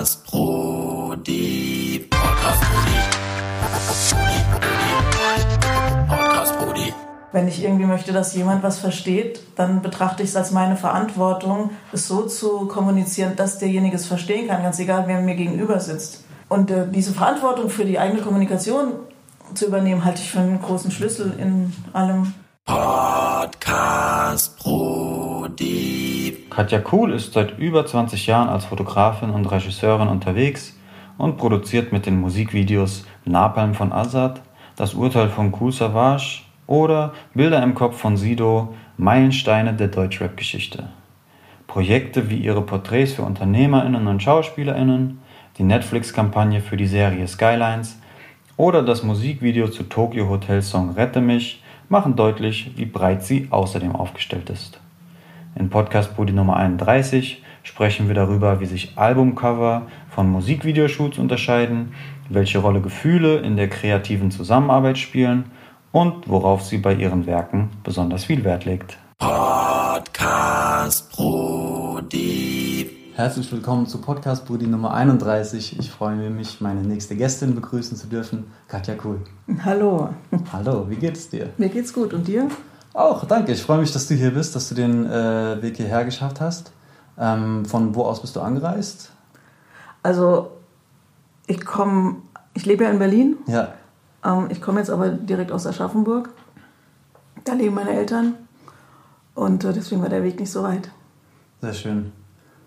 Podcast Brody. Podcast Brody. Podcast Brody. Wenn ich irgendwie möchte, dass jemand was versteht, dann betrachte ich es als meine Verantwortung, es so zu kommunizieren, dass derjenige es verstehen kann, ganz egal, wer mir gegenüber sitzt. Und äh, diese Verantwortung für die eigene Kommunikation zu übernehmen, halte ich für einen großen Schlüssel in allem. Podcast Brody. Katja Kuhl ist seit über 20 Jahren als Fotografin und Regisseurin unterwegs und produziert mit den Musikvideos Napalm von Azad, Das Urteil von Kool Savage oder Bilder im Kopf von Sido, Meilensteine der Deutschrap-Geschichte. Projekte wie ihre Porträts für UnternehmerInnen und SchauspielerInnen, die Netflix-Kampagne für die Serie Skylines oder das Musikvideo zu Tokyo Hotel Song Rette mich machen deutlich, wie breit sie außerdem aufgestellt ist. In Podcast Budi Nummer 31 sprechen wir darüber, wie sich Albumcover von Musikvideoshoots unterscheiden, welche Rolle Gefühle in der kreativen Zusammenarbeit spielen und worauf sie bei ihren Werken besonders viel Wert legt. Podcast Brody. Herzlich willkommen zu Podcast Brudi Nummer 31. Ich freue mich, meine nächste Gästin begrüßen zu dürfen, Katja Kuhl. Hallo, Hallo, wie geht's dir? mir geht's gut und dir? Auch, danke. Ich freue mich, dass du hier bist, dass du den äh, Weg hierher geschafft hast. Ähm, von wo aus bist du angereist? Also, ich komme, ich lebe ja in Berlin. Ja. Ähm, ich komme jetzt aber direkt aus Aschaffenburg. Da leben meine Eltern. Und äh, deswegen war der Weg nicht so weit. Sehr schön.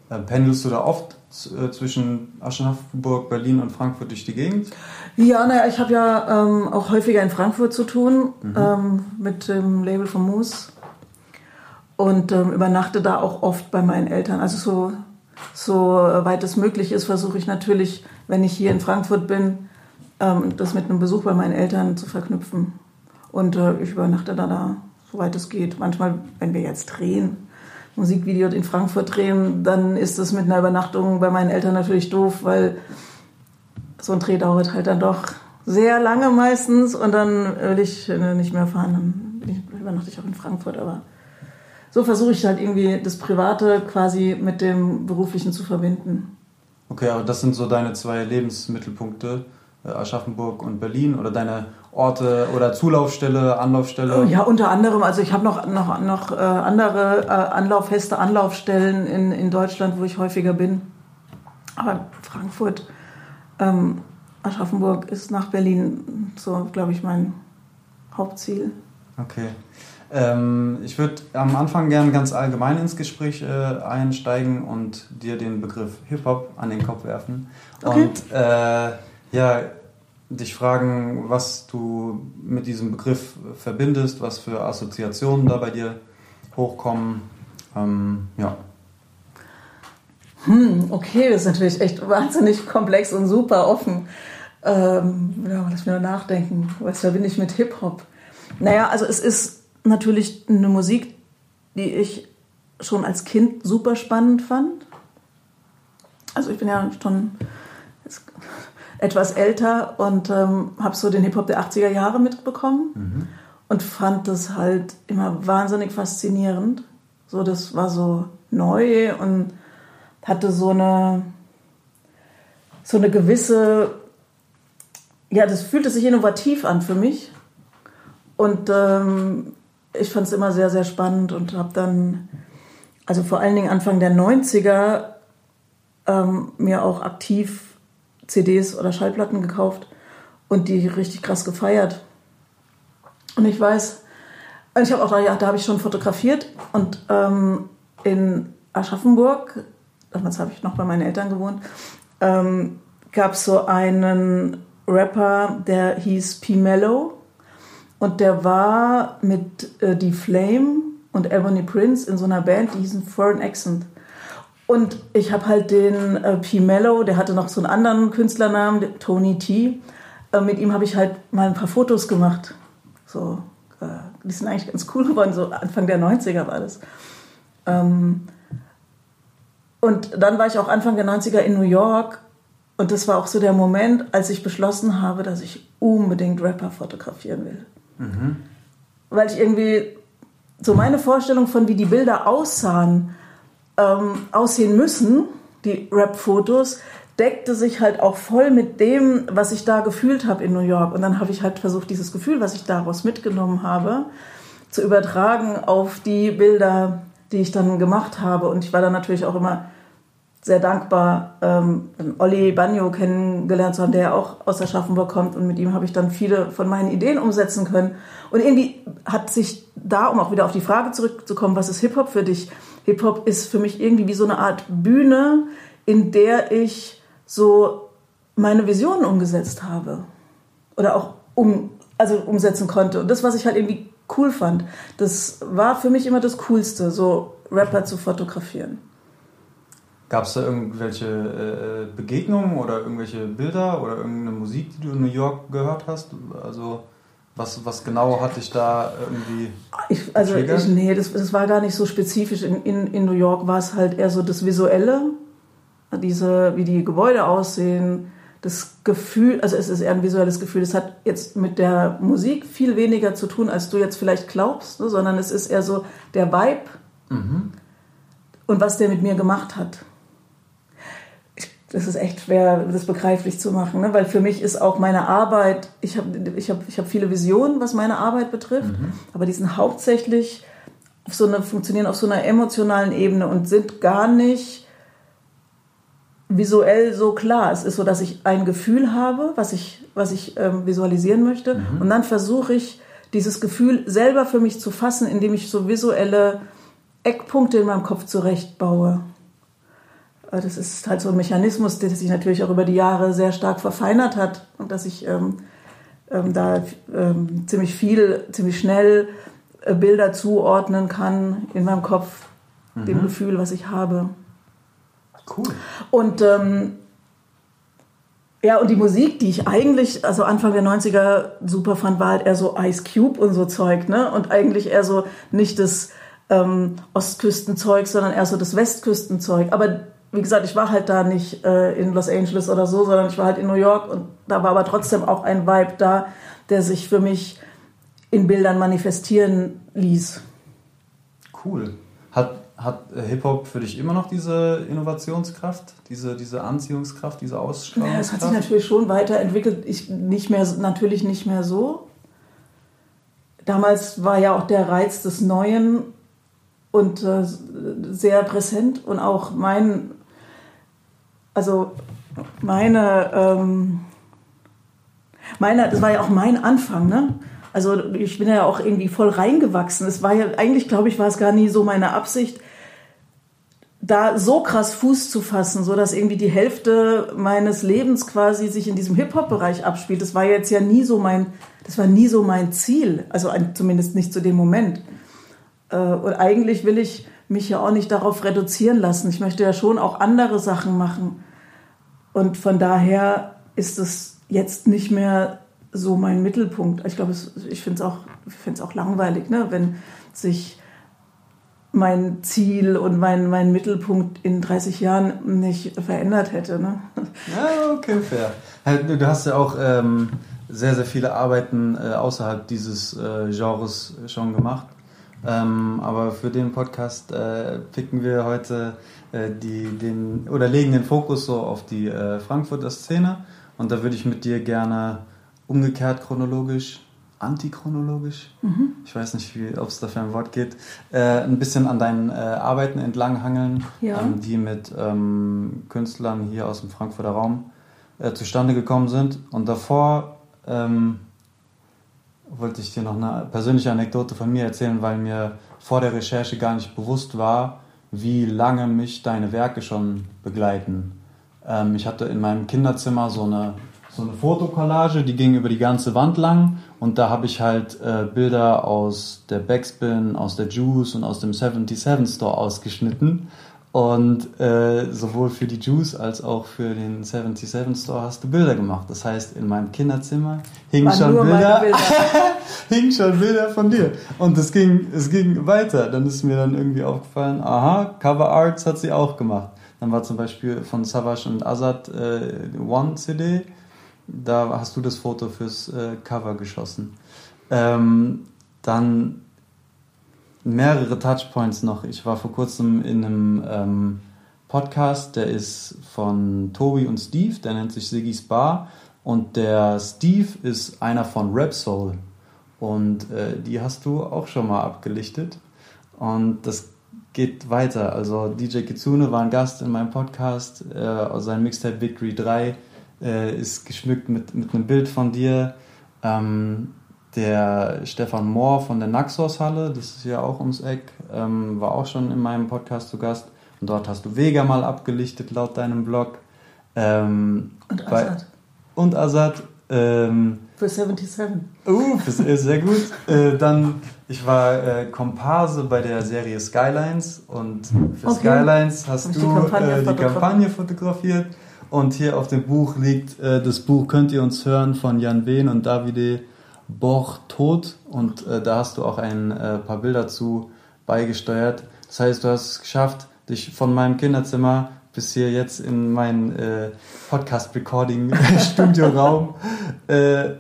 Äh, pendelst du da oft zwischen Aschaffenburg, Berlin und Frankfurt durch die Gegend? Ja, naja, ich habe ja ähm, auch häufiger in Frankfurt zu tun ähm, mit dem Label von Moose und ähm, übernachte da auch oft bei meinen Eltern. Also so, so weit es möglich ist, versuche ich natürlich, wenn ich hier in Frankfurt bin, ähm, das mit einem Besuch bei meinen Eltern zu verknüpfen. Und äh, ich übernachte da, da, soweit es geht. Manchmal, wenn wir jetzt drehen, Musikvideo in Frankfurt drehen, dann ist es mit einer Übernachtung bei meinen Eltern natürlich doof, weil so ein Dreh dauert halt dann doch sehr lange meistens und dann will ich äh, nicht mehr fahren. Dann übernachte ich auch in Frankfurt, aber so versuche ich halt irgendwie das Private quasi mit dem Beruflichen zu verbinden. Okay, aber das sind so deine zwei Lebensmittelpunkte, äh, Aschaffenburg und Berlin oder deine Orte oder Zulaufstelle, Anlaufstelle? Ja, unter anderem, also ich habe noch, noch, noch äh, andere äh, Anlauf, feste Anlaufstellen in, in Deutschland, wo ich häufiger bin. Aber Frankfurt, ähm, Aschaffenburg ist nach Berlin so, glaube ich, mein Hauptziel. Okay. Ähm, ich würde am Anfang gerne ganz allgemein ins Gespräch äh, einsteigen und dir den Begriff Hip-Hop an den Kopf werfen. Okay. Und äh, ja, dich fragen, was du mit diesem Begriff verbindest, was für Assoziationen da bei dir hochkommen. Ähm, ja. Hm, okay, das ist natürlich echt wahnsinnig komplex und super offen. Ähm, ja, lass mich nur nachdenken. Was verbinde ich mit Hip-Hop? Naja, also es ist natürlich eine Musik, die ich schon als Kind super spannend fand. Also ich bin ja schon etwas älter und ähm, habe so den Hip-Hop der 80er Jahre mitbekommen und fand das halt immer wahnsinnig faszinierend. So, das war so neu und hatte so eine, so eine gewisse, ja, das fühlte sich innovativ an für mich. Und ähm, ich fand es immer sehr, sehr spannend und habe dann, also vor allen Dingen Anfang der 90er, ähm, mir auch aktiv CDs oder Schallplatten gekauft und die richtig krass gefeiert. Und ich weiß, ich habe auch, ja, da habe ich schon fotografiert und ähm, in Aschaffenburg, damals habe ich noch bei meinen Eltern gewohnt, ähm, gab es so einen Rapper, der hieß P. Mellow und der war mit äh, Die Flame und Ebony Prince in so einer Band, die hießen Foreign Accent. Und ich habe halt den äh, P. Mellow, der hatte noch so einen anderen Künstlernamen, Tony T. Äh, mit ihm habe ich halt mal ein paar Fotos gemacht. So, äh, die sind eigentlich ganz cool geworden, so Anfang der 90er war das. Ähm, und dann war ich auch Anfang der 90er in New York und das war auch so der Moment, als ich beschlossen habe, dass ich unbedingt Rapper fotografieren will. Weil ich irgendwie so meine Vorstellung von, wie die Bilder aussahen, ähm, aussehen müssen, die Rap-Fotos, deckte sich halt auch voll mit dem, was ich da gefühlt habe in New York. Und dann habe ich halt versucht, dieses Gefühl, was ich daraus mitgenommen habe, zu übertragen auf die Bilder, die ich dann gemacht habe. Und ich war dann natürlich auch immer sehr dankbar, ähm, Olli Bagno kennengelernt zu haben, der ja auch aus Aschaffenburg kommt. Und mit ihm habe ich dann viele von meinen Ideen umsetzen können. Und irgendwie hat sich da, um auch wieder auf die Frage zurückzukommen, was ist Hip-Hop für dich? Hip-Hop ist für mich irgendwie wie so eine Art Bühne, in der ich so meine Visionen umgesetzt habe. Oder auch um, also umsetzen konnte. Und das, was ich halt irgendwie cool fand, das war für mich immer das Coolste, so Rapper zu fotografieren. Gab es da irgendwelche äh, Begegnungen oder irgendwelche Bilder oder irgendeine Musik, die du in New York gehört hast? Also was, was genau hat dich da irgendwie. Ich, also ich, nee, das, das war gar nicht so spezifisch. In, in, in New York war es halt eher so das Visuelle, diese, wie die Gebäude aussehen, das Gefühl, also es ist eher ein visuelles Gefühl. Es hat jetzt mit der Musik viel weniger zu tun, als du jetzt vielleicht glaubst, ne? sondern es ist eher so der Vibe mhm. und was der mit mir gemacht hat das ist echt schwer, das begreiflich zu machen, ne? weil für mich ist auch meine Arbeit, ich habe ich hab, ich hab viele Visionen, was meine Arbeit betrifft, mhm. aber die sind hauptsächlich auf so eine, funktionieren auf so einer emotionalen Ebene und sind gar nicht visuell so klar. Es ist so, dass ich ein Gefühl habe, was ich, was ich ähm, visualisieren möchte mhm. und dann versuche ich, dieses Gefühl selber für mich zu fassen, indem ich so visuelle Eckpunkte in meinem Kopf zurechtbaue. Äh, das ist halt so ein Mechanismus, der sich natürlich auch über die Jahre sehr stark verfeinert hat und dass ich ähm, ähm, da ähm, ziemlich viel, ziemlich schnell äh, Bilder zuordnen kann in meinem Kopf, mhm. dem Gefühl, was ich habe. Cool. Und ähm, ja, und die Musik, die ich eigentlich, also Anfang der 90er super fand, war halt eher so Ice Cube und so Zeug, ne? Und eigentlich eher so nicht das ähm, Ostküstenzeug, sondern eher so das Westküstenzeug. Aber wie gesagt, ich war halt da nicht äh, in Los Angeles oder so, sondern ich war halt in New York und da war aber trotzdem auch ein Vibe da, der sich für mich in Bildern manifestieren ließ. Cool. Hat, hat Hip-Hop für dich immer noch diese Innovationskraft, diese, diese Anziehungskraft, diese Ausstrahlungskraft? Ja, es hat sich natürlich schon weiterentwickelt. Ich nicht mehr, natürlich nicht mehr so. Damals war ja auch der Reiz des Neuen und äh, sehr präsent und auch mein also meine, ähm, meine, das war ja auch mein Anfang, ne? Also ich bin ja auch irgendwie voll reingewachsen. Es war ja, eigentlich glaube ich, war es gar nie so meine Absicht, da so krass Fuß zu fassen, so dass irgendwie die Hälfte meines Lebens quasi sich in diesem Hip-Hop-Bereich abspielt. Das war jetzt ja nie so mein, das war nie so mein Ziel. Also zumindest nicht zu dem Moment. Äh, und eigentlich will ich mich ja auch nicht darauf reduzieren lassen. Ich möchte ja schon auch andere Sachen machen. Und von daher ist es jetzt nicht mehr so mein Mittelpunkt. Ich glaube, ich finde es auch, auch langweilig, ne? wenn sich mein Ziel und mein, mein Mittelpunkt in 30 Jahren nicht verändert hätte. Ne? Ja, okay, fair. Du hast ja auch ähm, sehr, sehr viele Arbeiten äh, außerhalb dieses äh, Genres schon gemacht. Ähm, aber für den Podcast äh, picken wir heute äh, die, den, oder legen den Fokus so auf die äh, Frankfurter Szene. Und da würde ich mit dir gerne umgekehrt chronologisch, antichronologisch, mhm. ich weiß nicht, ob es dafür ein Wort geht, äh, ein bisschen an deinen äh, Arbeiten entlanghangeln, ja. ähm, die mit ähm, Künstlern hier aus dem Frankfurter Raum äh, zustande gekommen sind. Und davor ähm, wollte ich dir noch eine persönliche Anekdote von mir erzählen, weil mir vor der Recherche gar nicht bewusst war, wie lange mich deine Werke schon begleiten. Ähm, ich hatte in meinem Kinderzimmer so eine, so eine Fotokollage, die ging über die ganze Wand lang und da habe ich halt äh, Bilder aus der Backspin, aus der Juice und aus dem 77 Store ausgeschnitten und äh, sowohl für die Juice als auch für den 77 Store hast du Bilder gemacht. Das heißt, in meinem Kinderzimmer hingen schon Bilder, Bilder. hingen schon Bilder von dir. Und es ging, es ging weiter. Dann ist mir dann irgendwie aufgefallen, aha, Cover Arts hat sie auch gemacht. Dann war zum Beispiel von Savage und Azad äh, One CD. Da hast du das Foto fürs äh, Cover geschossen. Ähm, dann mehrere Touchpoints noch. Ich war vor kurzem in einem ähm, Podcast, der ist von Tobi und Steve, der nennt sich Siggy's Bar. Und der Steve ist einer von Rap Soul. Und äh, die hast du auch schon mal abgelichtet. Und das geht weiter. Also DJ Kitsune war ein Gast in meinem Podcast. Äh, sein Mixtape Victory 3 äh, ist geschmückt mit, mit einem Bild von dir. Ähm, der Stefan Mohr von der Naxos Halle, das ist ja auch ums Eck, ähm, war auch schon in meinem Podcast zu Gast. Und dort hast du Vega mal abgelichtet laut deinem Blog. Ähm, Und Assad. Und Azad. Ähm, Für 77. Uh, das ist sehr gut. Äh, dann, ich war äh, Komparse bei der Serie Skylines und für Okay. Skylines hast ich du die Kampagne äh, die fotografiert. Kampagne fotografiert. Und hier auf dem Buch liegt äh, das Buch Könnt ihr uns hören von Jan Wehn und Davide Borch-Tod. Und äh, da hast du auch ein äh, paar Bilder zu beigesteuert. Das heißt, du hast es geschafft, dich von meinem Kinderzimmer bis hier jetzt in meinen äh, Podcast-Recording-Studioraum äh,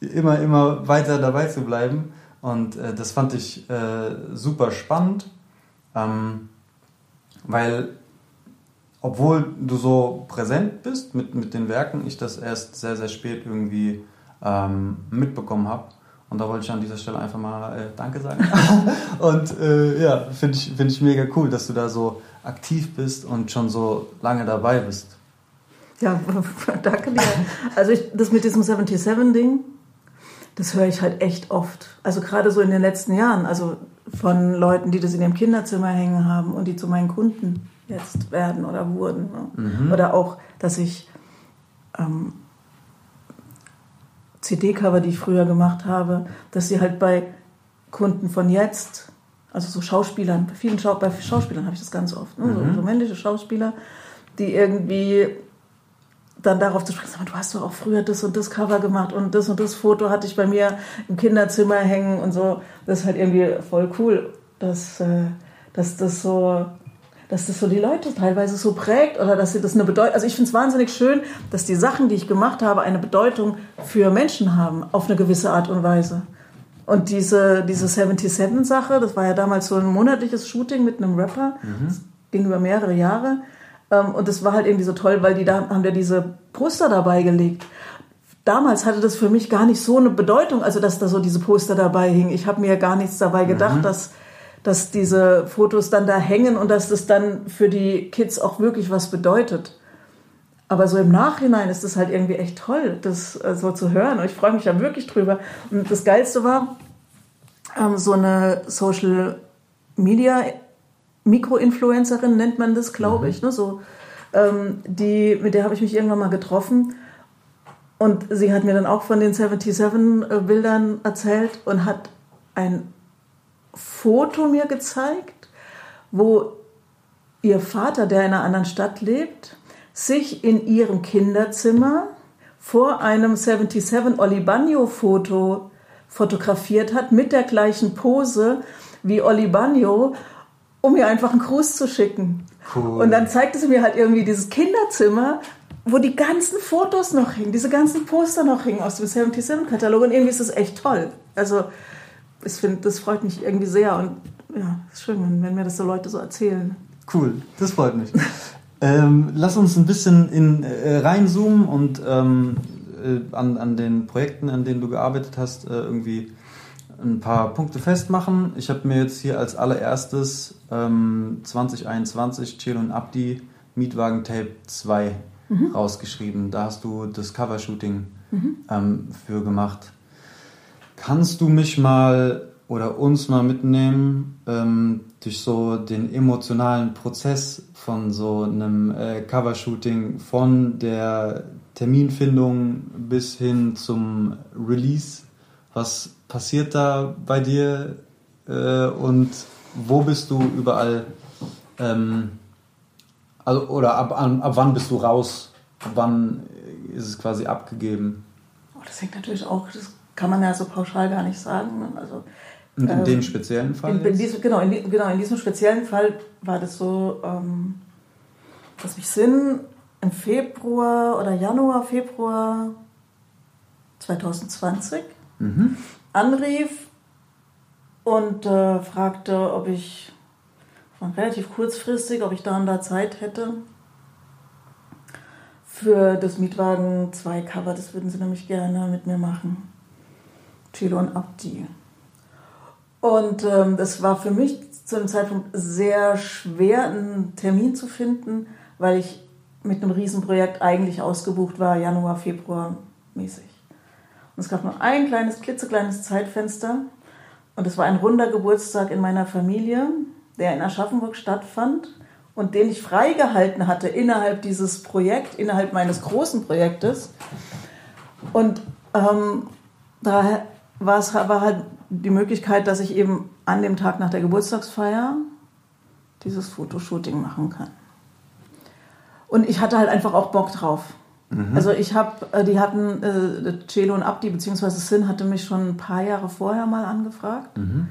immer, immer weiter dabei zu bleiben. Und äh, das fand ich äh, super spannend, ähm, weil obwohl du so präsent bist mit, mit den Werken, ich das erst sehr, sehr spät irgendwie ähm, mitbekommen habe. Und da wollte ich an dieser Stelle einfach mal äh, Danke sagen. und äh, ja, finde ich, find ich mega cool, dass du da so aktiv bist und schon so lange dabei bist. Ja, danke dir. Also ich, das mit diesem 77-Ding, das höre ich halt echt oft. Also gerade so in den letzten Jahren. Also von Leuten, die das in ihrem Kinderzimmer hängen haben und die zu meinen Kunden jetzt werden oder wurden. Ne? Oder auch, dass ich ähm, CD-Cover, die ich früher gemacht habe, dass sie halt bei Kunden von jetzt, also so Schauspielern, bei vielen Schau bei Schauspielern habe ich das ganz oft, ne? so, so männliche Schauspieler, die irgendwie dann darauf zu sprechen, sag mal, du hast doch auch früher das und das Cover gemacht und das und das Foto hatte ich bei mir im Kinderzimmer hängen und so. Das ist halt irgendwie voll cool, dass, äh, dass das so dass das so die Leute teilweise so prägt oder dass sie das eine Bedeutung. Also ich finde es wahnsinnig schön, dass die Sachen, die ich gemacht habe, eine Bedeutung für Menschen haben, auf eine gewisse Art und Weise. Und diese, diese 77-Sache, das war ja damals so ein monatliches Shooting mit einem Rapper, das ging über mehrere Jahre. Ähm, Und das war halt irgendwie so toll, weil die da haben ja diese Poster dabei gelegt. Damals hatte das für mich gar nicht so eine Bedeutung, also dass da so diese Poster dabei hingen. Ich habe mir gar nichts dabei gedacht, dass, dass diese Fotos dann da hängen und dass das dann für die Kids auch wirklich was bedeutet. Aber so im Nachhinein ist das halt irgendwie echt toll, das äh, so zu hören. Und ich freue mich da wirklich drüber. Und das Geilste war, ähm, so eine Social Media Mikroinfluencerin nennt man das, glaube ich. Ne? So, ähm, die, mit der habe ich mich irgendwann mal getroffen. Und sie hat mir dann auch von den 77-Bildern erzählt und hat ein Foto mir gezeigt, wo ihr Vater, der in einer anderen Stadt lebt, sich in ihrem Kinderzimmer vor einem 77 Oli Bagno Foto fotografiert hat mit der gleichen Pose wie Oli Bagno, um mir einfach einen Gruß zu schicken. Cool. Und dann zeigte sie mir halt irgendwie dieses Kinderzimmer, wo die ganzen Fotos noch hingen, diese ganzen Poster noch hingen aus dem 77 Katalog und irgendwie ist das echt toll. Also ich finde, das freut mich irgendwie sehr und ja, ist schön, wenn, mir das so Leute so erzählen. Cool, das freut mich. ähm, lass uns ein bisschen in, äh, reinzoomen und ähm, äh, an, an den Projekten, an denen du gearbeitet hast, äh, irgendwie ein paar Punkte festmachen. Ich habe mir jetzt hier als allererstes ähm, 2021 Chelo und Abdi Mietwagen Tape 2 rausgeschrieben. Da hast du das Covershooting ähm, für gemacht. Kannst du mich mal oder uns mal mitnehmen ähm, durch so den emotionalen Prozess von so einem äh, Covershooting, von der Terminfindung bis hin zum Release? Was passiert da bei dir äh, und wo bist du überall? Ähm, also, oder ab, an- ab wann bist du raus? Ab wann ist es quasi abgegeben? Oh, das hängt natürlich auch, das kann man ja so pauschal gar nicht sagen. ne? Also, Und in Ähm, dem speziellen Fall? in, in diesem, genau, in, genau, in diesem speziellen Fall war das so, ähm, dass mich Sinn im Februar oder Januar, Februar 2020 anrief und äh, fragte, ob ich relativ kurzfristig, ob ich da und da Zeit hätte. Für das Mietwagen 2 Cover, das würden sie nämlich gerne mit mir machen. Chilo und Abdi. Und ähm, das war für mich zu dem Zeitpunkt sehr schwer, einen Termin zu finden, weil ich mit einem Riesenprojekt eigentlich ausgebucht war, Januar, Februar mäßig. Und es gab nur ein kleines, klitzekleines Zeitfenster. Und es war ein runder Geburtstag in meiner Familie, der in Aschaffenburg stattfand und den ich freigehalten hatte innerhalb dieses Projekts, innerhalb meines großen Projektes. Und ähm, da war es war halt die Möglichkeit, dass ich eben an dem Tag nach der Geburtstagsfeier dieses Fotoshooting machen kann. Und ich hatte halt einfach auch Bock drauf. Mhm. Also ich habe, äh, die hatten, äh, Celo und Abdi, beziehungsweise Sin hatte mich schon ein paar Jahre vorher mal angefragt. Mhm.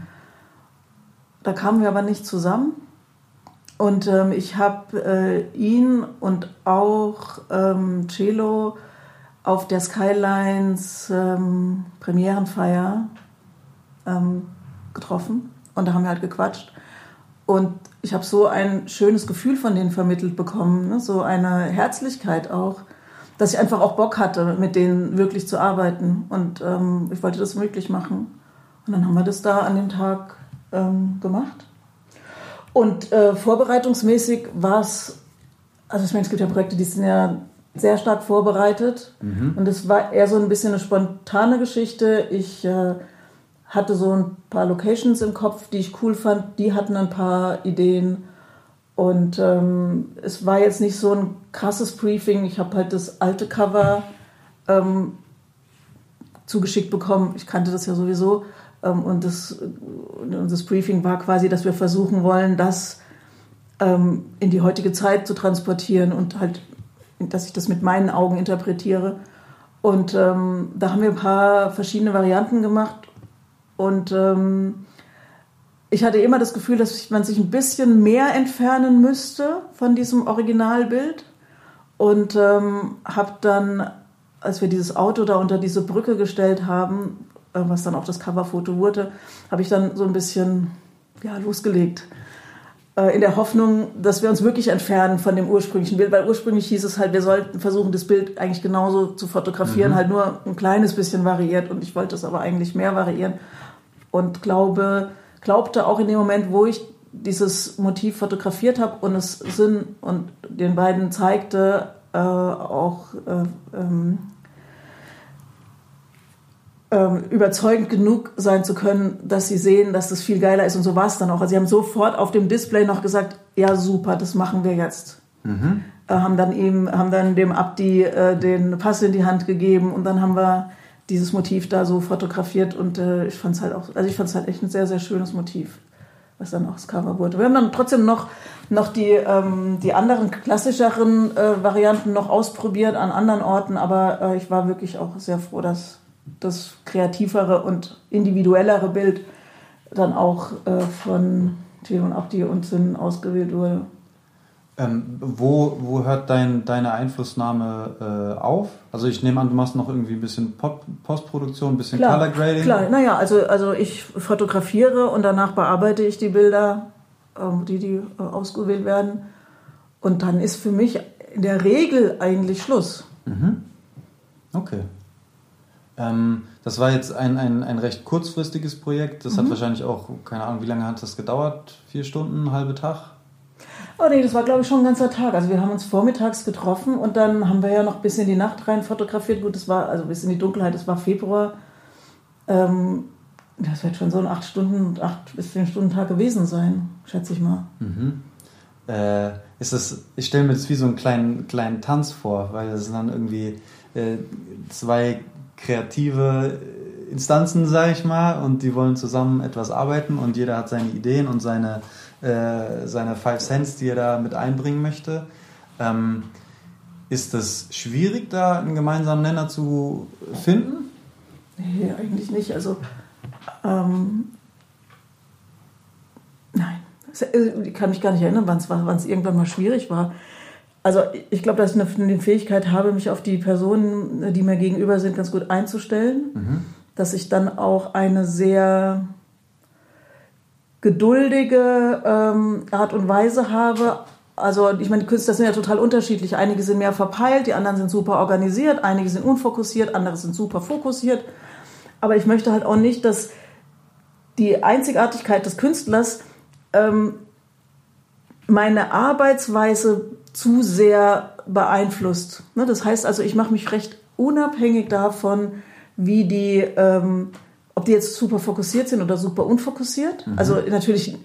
Da kamen wir aber nicht zusammen. Und ähm, ich habe äh, ihn und auch ähm, Celo auf der Skylines ähm, Premierenfeier ähm, getroffen und da haben wir halt gequatscht. Und ich habe so ein schönes Gefühl von denen vermittelt bekommen, ne? so eine Herzlichkeit auch, dass ich einfach auch Bock hatte, mit denen wirklich zu arbeiten. Und ähm, ich wollte das möglich machen. Und dann haben wir das da an dem Tag ähm, gemacht. Und äh, vorbereitungsmäßig war es, also ich meine, es gibt ja Projekte, die sind ja sehr stark vorbereitet. Mhm. Und es war eher so ein bisschen eine spontane Geschichte. Ich äh, hatte so ein paar Locations im Kopf, die ich cool fand. Die hatten ein paar Ideen. Und ähm, es war jetzt nicht so ein krasses Briefing. Ich habe halt das alte Cover ähm, zugeschickt bekommen. Ich kannte das ja sowieso. Ähm, und, das, und das Briefing war quasi, dass wir versuchen wollen, das ähm, in die heutige Zeit zu transportieren und halt, dass ich das mit meinen Augen interpretiere. Und ähm, da haben wir ein paar verschiedene Varianten gemacht und ähm, ich hatte immer das Gefühl, dass man sich ein bisschen mehr entfernen müsste von diesem Originalbild. Und ähm, habe dann, als wir dieses Auto da unter diese Brücke gestellt haben, äh, was dann auch das Coverfoto wurde, habe ich dann so ein bisschen ja, losgelegt. Äh, in der Hoffnung, dass wir uns wirklich entfernen von dem ursprünglichen Bild, weil ursprünglich hieß es halt, wir sollten versuchen, das Bild eigentlich genauso zu fotografieren, mhm. halt nur ein kleines bisschen variiert. Und ich wollte es aber eigentlich mehr variieren. Und glaube, glaubte auch in dem Moment, wo ich dieses Motiv fotografiert habe und es Sinn und den beiden zeigte, äh, auch äh, ähm, ähm, überzeugend genug sein zu können, dass sie sehen, dass das viel geiler ist. Und so war es dann auch. Also sie haben sofort auf dem Display noch gesagt, ja super, das machen wir jetzt. Mhm. Äh, haben dann ihm, haben dann dem Abdi äh, den Pass in die Hand gegeben und dann haben wir dieses Motiv da so fotografiert und äh, ich fand es halt auch, also ich fand es halt echt ein sehr, sehr schönes Motiv, was dann auch das Cover wurde. Wir haben dann trotzdem noch, noch die, ähm, die anderen klassischeren äh, Varianten noch ausprobiert an anderen Orten, aber äh, ich war wirklich auch sehr froh, dass das kreativere und individuellere Bild dann auch äh, von Theo und Abdi und Sinn ausgewählt wurde. Ähm, wo, wo hört dein, deine Einflussnahme äh, auf? Also ich nehme an, du machst noch irgendwie ein bisschen Pop Postproduktion, ein bisschen klar, Color Grading. Klar, naja, also, also ich fotografiere und danach bearbeite ich die Bilder, ähm, die, die äh, ausgewählt werden. Und dann ist für mich in der Regel eigentlich Schluss. Mhm. Okay. Ähm, das war jetzt ein, ein, ein recht kurzfristiges Projekt. Das mhm. hat wahrscheinlich auch, keine Ahnung, wie lange hat das gedauert? Vier Stunden, halbe Tag? Oh nee, das war glaube ich schon ein ganzer Tag. Also wir haben uns vormittags getroffen und dann haben wir ja noch bis in die Nacht rein fotografiert. Gut, das war also bis in die Dunkelheit, es war Februar. Ähm, das wird schon so ein acht Stunden, acht bis zehn Stunden Tag gewesen sein, schätze ich mal. Mhm. Äh, ist das, ich stelle mir das wie so einen kleinen, kleinen Tanz vor, weil das sind dann irgendwie äh, zwei kreative Instanzen, sage ich mal, und die wollen zusammen etwas arbeiten und jeder hat seine Ideen und seine äh, seine Five Cents, die er da mit einbringen möchte. Ähm, ist es schwierig, da einen gemeinsamen Nenner zu finden? Nee, eigentlich nicht. Also, ähm, nein. Äh, ich kann mich gar nicht erinnern, wann es irgendwann mal schwierig war. Also ich glaube, dass ich eine, Fähigkeit habe, mich auf die Personen, die mir gegenüber sind, ganz gut einzustellen. Mhm. Dass ich dann auch eine sehr geduldige ähm, Art und Weise habe. Also ich meine, die Künstler sind ja total unterschiedlich. Einige sind mehr verpeilt, die anderen sind super organisiert, einige sind unfokussiert, andere sind super fokussiert. Aber ich möchte halt auch nicht, dass die Einzigartigkeit des Künstlers ähm, meine Arbeitsweise zu sehr beeinflusst. Ne, das heißt also, ich mache mich recht unabhängig davon, wie die, ähm, ob die jetzt super fokussiert sind oder super unfokussiert. Mhm. Also natürlich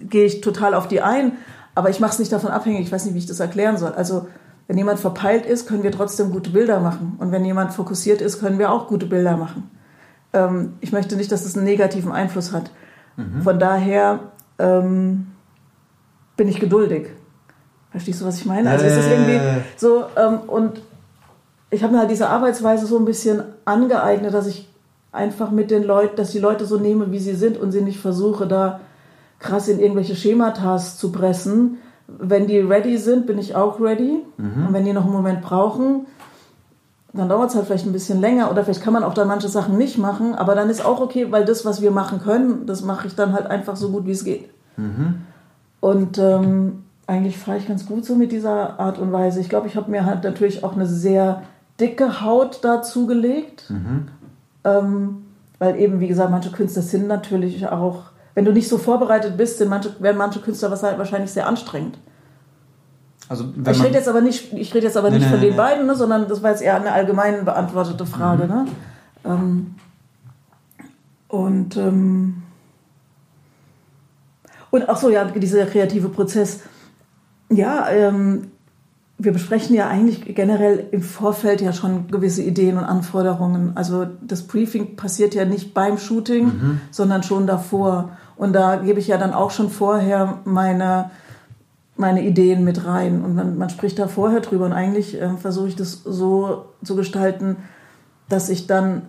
gehe ich total auf die ein, aber ich mache es nicht davon abhängig. Ich weiß nicht, wie ich das erklären soll. Also wenn jemand verpeilt ist, können wir trotzdem gute Bilder machen. Und wenn jemand fokussiert ist, können wir auch gute Bilder machen. Ähm, ich möchte nicht, dass es einen negativen Einfluss hat. Mhm. Von daher ähm, bin ich geduldig. Verstehst du, was ich meine? Also ist das irgendwie so, ähm, und ich habe mir halt diese Arbeitsweise so ein bisschen angeeignet, dass ich einfach mit den Leuten, dass die Leute so nehme, wie sie sind und sie nicht versuche, da krass in irgendwelche Schematas zu pressen. Wenn die ready sind, bin ich auch ready. Mhm. Und wenn die noch einen Moment brauchen, dann dauert es halt vielleicht ein bisschen länger oder vielleicht kann man auch dann manche Sachen nicht machen, aber dann ist auch okay, weil das, was wir machen können, das mache ich dann halt einfach so gut, wie es geht. Mhm. Und ähm, eigentlich fahre ich ganz gut so mit dieser Art und Weise. Ich glaube, ich habe mir halt natürlich auch eine sehr dicke Haut dazu gelegt. Mhm. Ähm, weil eben, wie gesagt, manche Künstler sind natürlich auch, wenn du nicht so vorbereitet bist, sind manche, werden manche Künstler wahrscheinlich sehr anstrengend. Also, ich rede jetzt aber nicht, ich rede jetzt aber nee, nicht nee, von nee, den beiden, ne, sondern das war jetzt eher eine allgemein beantwortete Frage. Mhm. Ne? Ähm, und, ähm, und auch so, ja, dieser kreative Prozess. Ja, ähm, wir besprechen ja eigentlich generell im Vorfeld ja schon gewisse Ideen und Anforderungen. Also das Briefing passiert ja nicht beim Shooting, mhm. sondern schon davor. Und da gebe ich ja dann auch schon vorher meine, meine Ideen mit rein. Und man, man spricht da vorher drüber. Und eigentlich äh, versuche ich das so zu gestalten, dass ich dann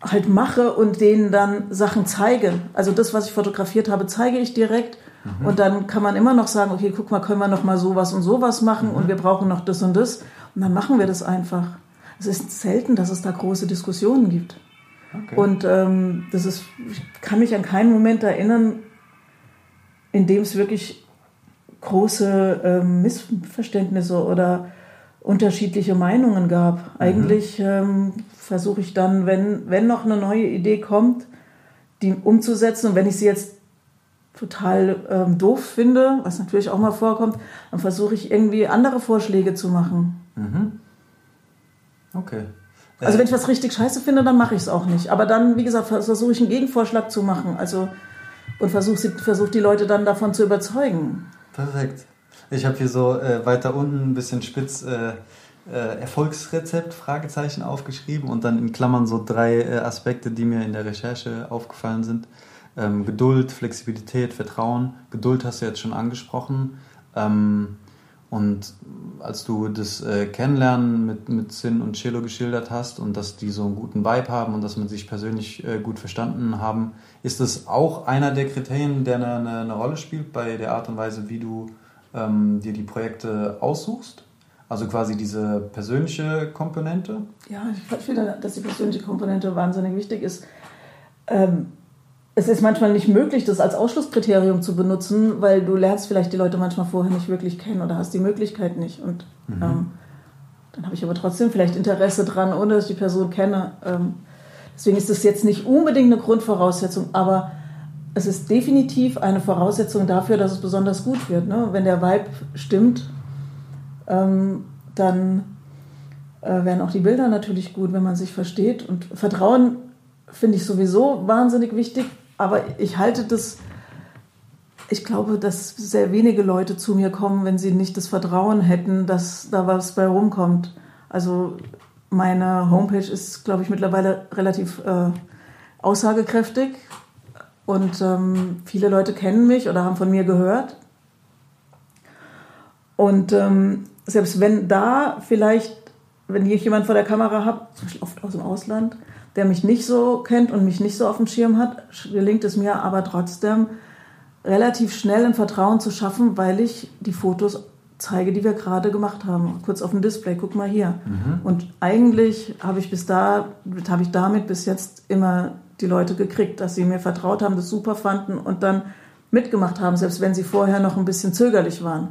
halt mache und denen dann Sachen zeige. Also das, was ich fotografiert habe, zeige ich direkt Mhm. Und dann kann man immer noch sagen, okay, guck mal, können wir noch mal sowas und sowas machen mhm. und wir brauchen noch das und das. Und dann machen wir das einfach. Es ist selten, dass es da große Diskussionen gibt. Okay. Und ähm, das ist, ich kann mich an keinen Moment erinnern, in dem es wirklich große ähm, Missverständnisse oder unterschiedliche Meinungen gab. Mhm. Eigentlich ähm, versuche ich dann, wenn, wenn noch eine neue Idee kommt, die umzusetzen. Und wenn ich sie jetzt total ähm, doof finde, was natürlich auch mal vorkommt, dann versuche ich irgendwie andere Vorschläge zu machen. Mhm. Okay. Also äh, wenn ich was richtig scheiße finde, dann mache ich es auch nicht. Aber dann, wie gesagt, versuche ich einen Gegenvorschlag zu machen. Also und versuche versuch die Leute dann davon zu überzeugen. Perfekt. Ich habe hier so äh, weiter unten ein bisschen spitz äh, äh, Erfolgsrezept Fragezeichen aufgeschrieben und dann in Klammern so drei äh, Aspekte, die mir in der Recherche aufgefallen sind ähm, Geduld, Flexibilität, Vertrauen. Geduld hast du jetzt schon angesprochen. Ähm, und als du das äh, Kennenlernen mit, mit Sin und Cello geschildert hast und dass die so einen guten Vibe haben und dass man sich persönlich äh, gut verstanden haben, ist das auch einer der Kriterien, der eine, eine, eine Rolle spielt bei der Art und Weise, wie du ähm, dir die Projekte aussuchst? Also quasi diese persönliche Komponente? Ja, ich finde, dass die persönliche Komponente wahnsinnig wichtig ist. Ähm, es ist manchmal nicht möglich, das als Ausschlusskriterium zu benutzen, weil du lernst vielleicht die Leute manchmal vorher nicht wirklich kennen oder hast die Möglichkeit nicht. Und mhm. ähm, dann habe ich aber trotzdem vielleicht Interesse dran, ohne dass ich die Person kenne. Ähm, deswegen ist das jetzt nicht unbedingt eine Grundvoraussetzung, aber es ist definitiv eine Voraussetzung dafür, dass es besonders gut wird. Ne? Wenn der Vibe stimmt, ähm, dann äh, werden auch die Bilder natürlich gut, wenn man sich versteht. Und Vertrauen finde ich sowieso wahnsinnig wichtig, aber ich halte das, ich glaube, dass sehr wenige Leute zu mir kommen, wenn sie nicht das Vertrauen hätten, dass da was bei rumkommt. Also meine Homepage ist, glaube ich, mittlerweile relativ äh, aussagekräftig und ähm, viele Leute kennen mich oder haben von mir gehört. Und ähm, selbst wenn da vielleicht, wenn ich jemand vor der Kamera habe, zum Beispiel oft aus dem Ausland, der mich nicht so kennt und mich nicht so auf dem Schirm hat, gelingt es mir aber trotzdem relativ schnell ein Vertrauen zu schaffen, weil ich die Fotos zeige, die wir gerade gemacht haben. Kurz auf dem Display, guck mal hier. Mhm. Und eigentlich habe ich bis da, habe ich damit bis jetzt immer die Leute gekriegt, dass sie mir vertraut haben, das super fanden und dann mitgemacht haben, selbst wenn sie vorher noch ein bisschen zögerlich waren.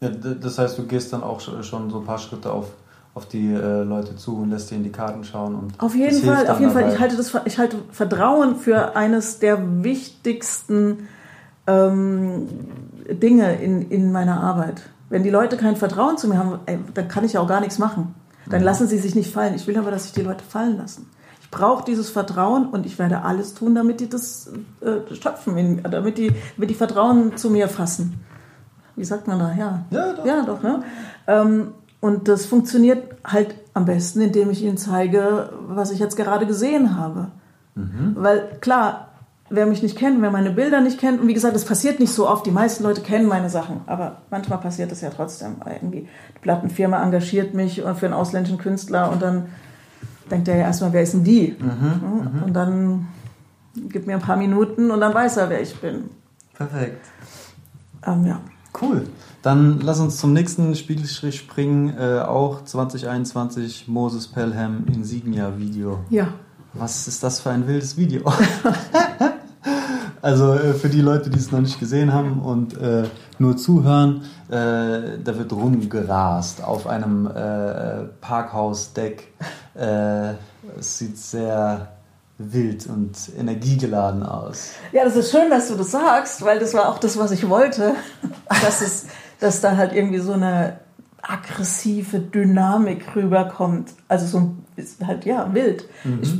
Ja, d- das heißt, du gehst dann auch sch- schon so ein paar Schritte auf, auf die äh, Leute zu und lässt dir in die Karten schauen. Und Auf jeden Fall, auf jeden Fall. Ich halte, das, ich halte Vertrauen für eines der wichtigsten ähm, Dinge in, in meiner Arbeit. Wenn die Leute kein Vertrauen zu mir haben, ey, dann kann ich ja auch gar nichts machen. Mhm. Dann lassen sie sich nicht fallen. Ich will aber, dass sich die Leute fallen lassen. Ich brauche dieses Vertrauen und ich werde alles tun, damit die das äh, schöpfen, damit, die, damit die Vertrauen zu mir fassen. Wie sagt man da? Ja, Ja, doch. ja, doch ne? Ähm, und das funktioniert halt am besten, indem ich ihnen zeige, was ich jetzt gerade gesehen habe. Weil klar, wer mich nicht kennt, wer meine Bilder nicht kennt, und wie gesagt, das passiert nicht so oft, die meisten Leute kennen meine Sachen, aber manchmal passiert es ja trotzdem. Irgendwie die Plattenfirma engagiert mich für einen ausländischen Künstler und dann denkt er ja erstmal, wer ist denn die? Ja, Und dann gibt mir ein paar Minuten und dann weiß er, wer ich bin. Perfekt. Ähm, ja. Cool. Dann lass uns zum nächsten Spiegelstrich springen. Äh, auch 2021 Moses Pelham Insignia-Video. ja. Was ist das für ein wildes Video? also äh, für die Leute, die es noch nicht gesehen haben und äh, nur zuhören, äh, da wird rumgerast auf einem äh, Parkhausdeck. Äh, es sieht sehr wild und energiegeladen aus. Ja, das ist schön, dass du das sagst, weil das war auch das, was ich wollte. Dass, es, dass da halt irgendwie so eine aggressive Dynamik rüberkommt. Also so halt, ja, wild. Ich,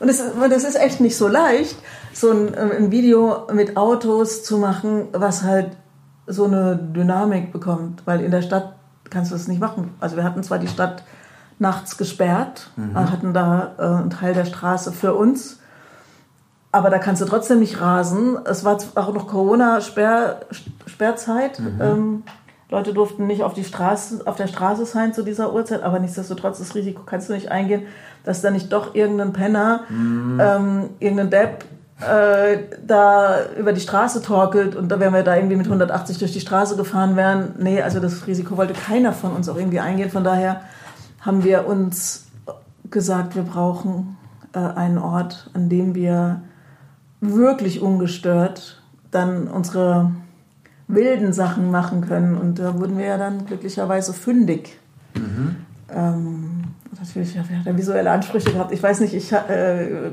und es ist echt nicht so leicht, so ein, äh, ein Video mit Autos zu machen, was halt so eine Dynamik bekommt. Weil in der Stadt kannst du das nicht machen. Also wir hatten zwar die Stadt nachts gesperrt, äh, hatten da äh, einen Teil der Straße für uns, aber da kannst du trotzdem nicht rasen. Es war auch noch Corona-Sperrzeit. Ähm, Leute durften nicht auf, die Straße, auf der Straße sein zu dieser Uhrzeit, aber nichtsdestotrotz das Risiko kannst du nicht eingehen, dass da nicht doch irgendein Penner, ähm, irgendein Depp äh, da über die Straße torkelt und da wären wir da irgendwie mit 180 durch die Straße gefahren wären. Nee, also das Risiko wollte keiner von uns auch irgendwie eingehen. Von daher haben wir uns gesagt, wir brauchen äh, einen Ort, an dem wir wirklich ungestört dann unsere wilden Sachen machen können. Und da wurden wir ja dann glücklicherweise fündig. Ähm, natürlich hat er visuelle Ansprüche gehabt. Ich weiß nicht, ich, äh,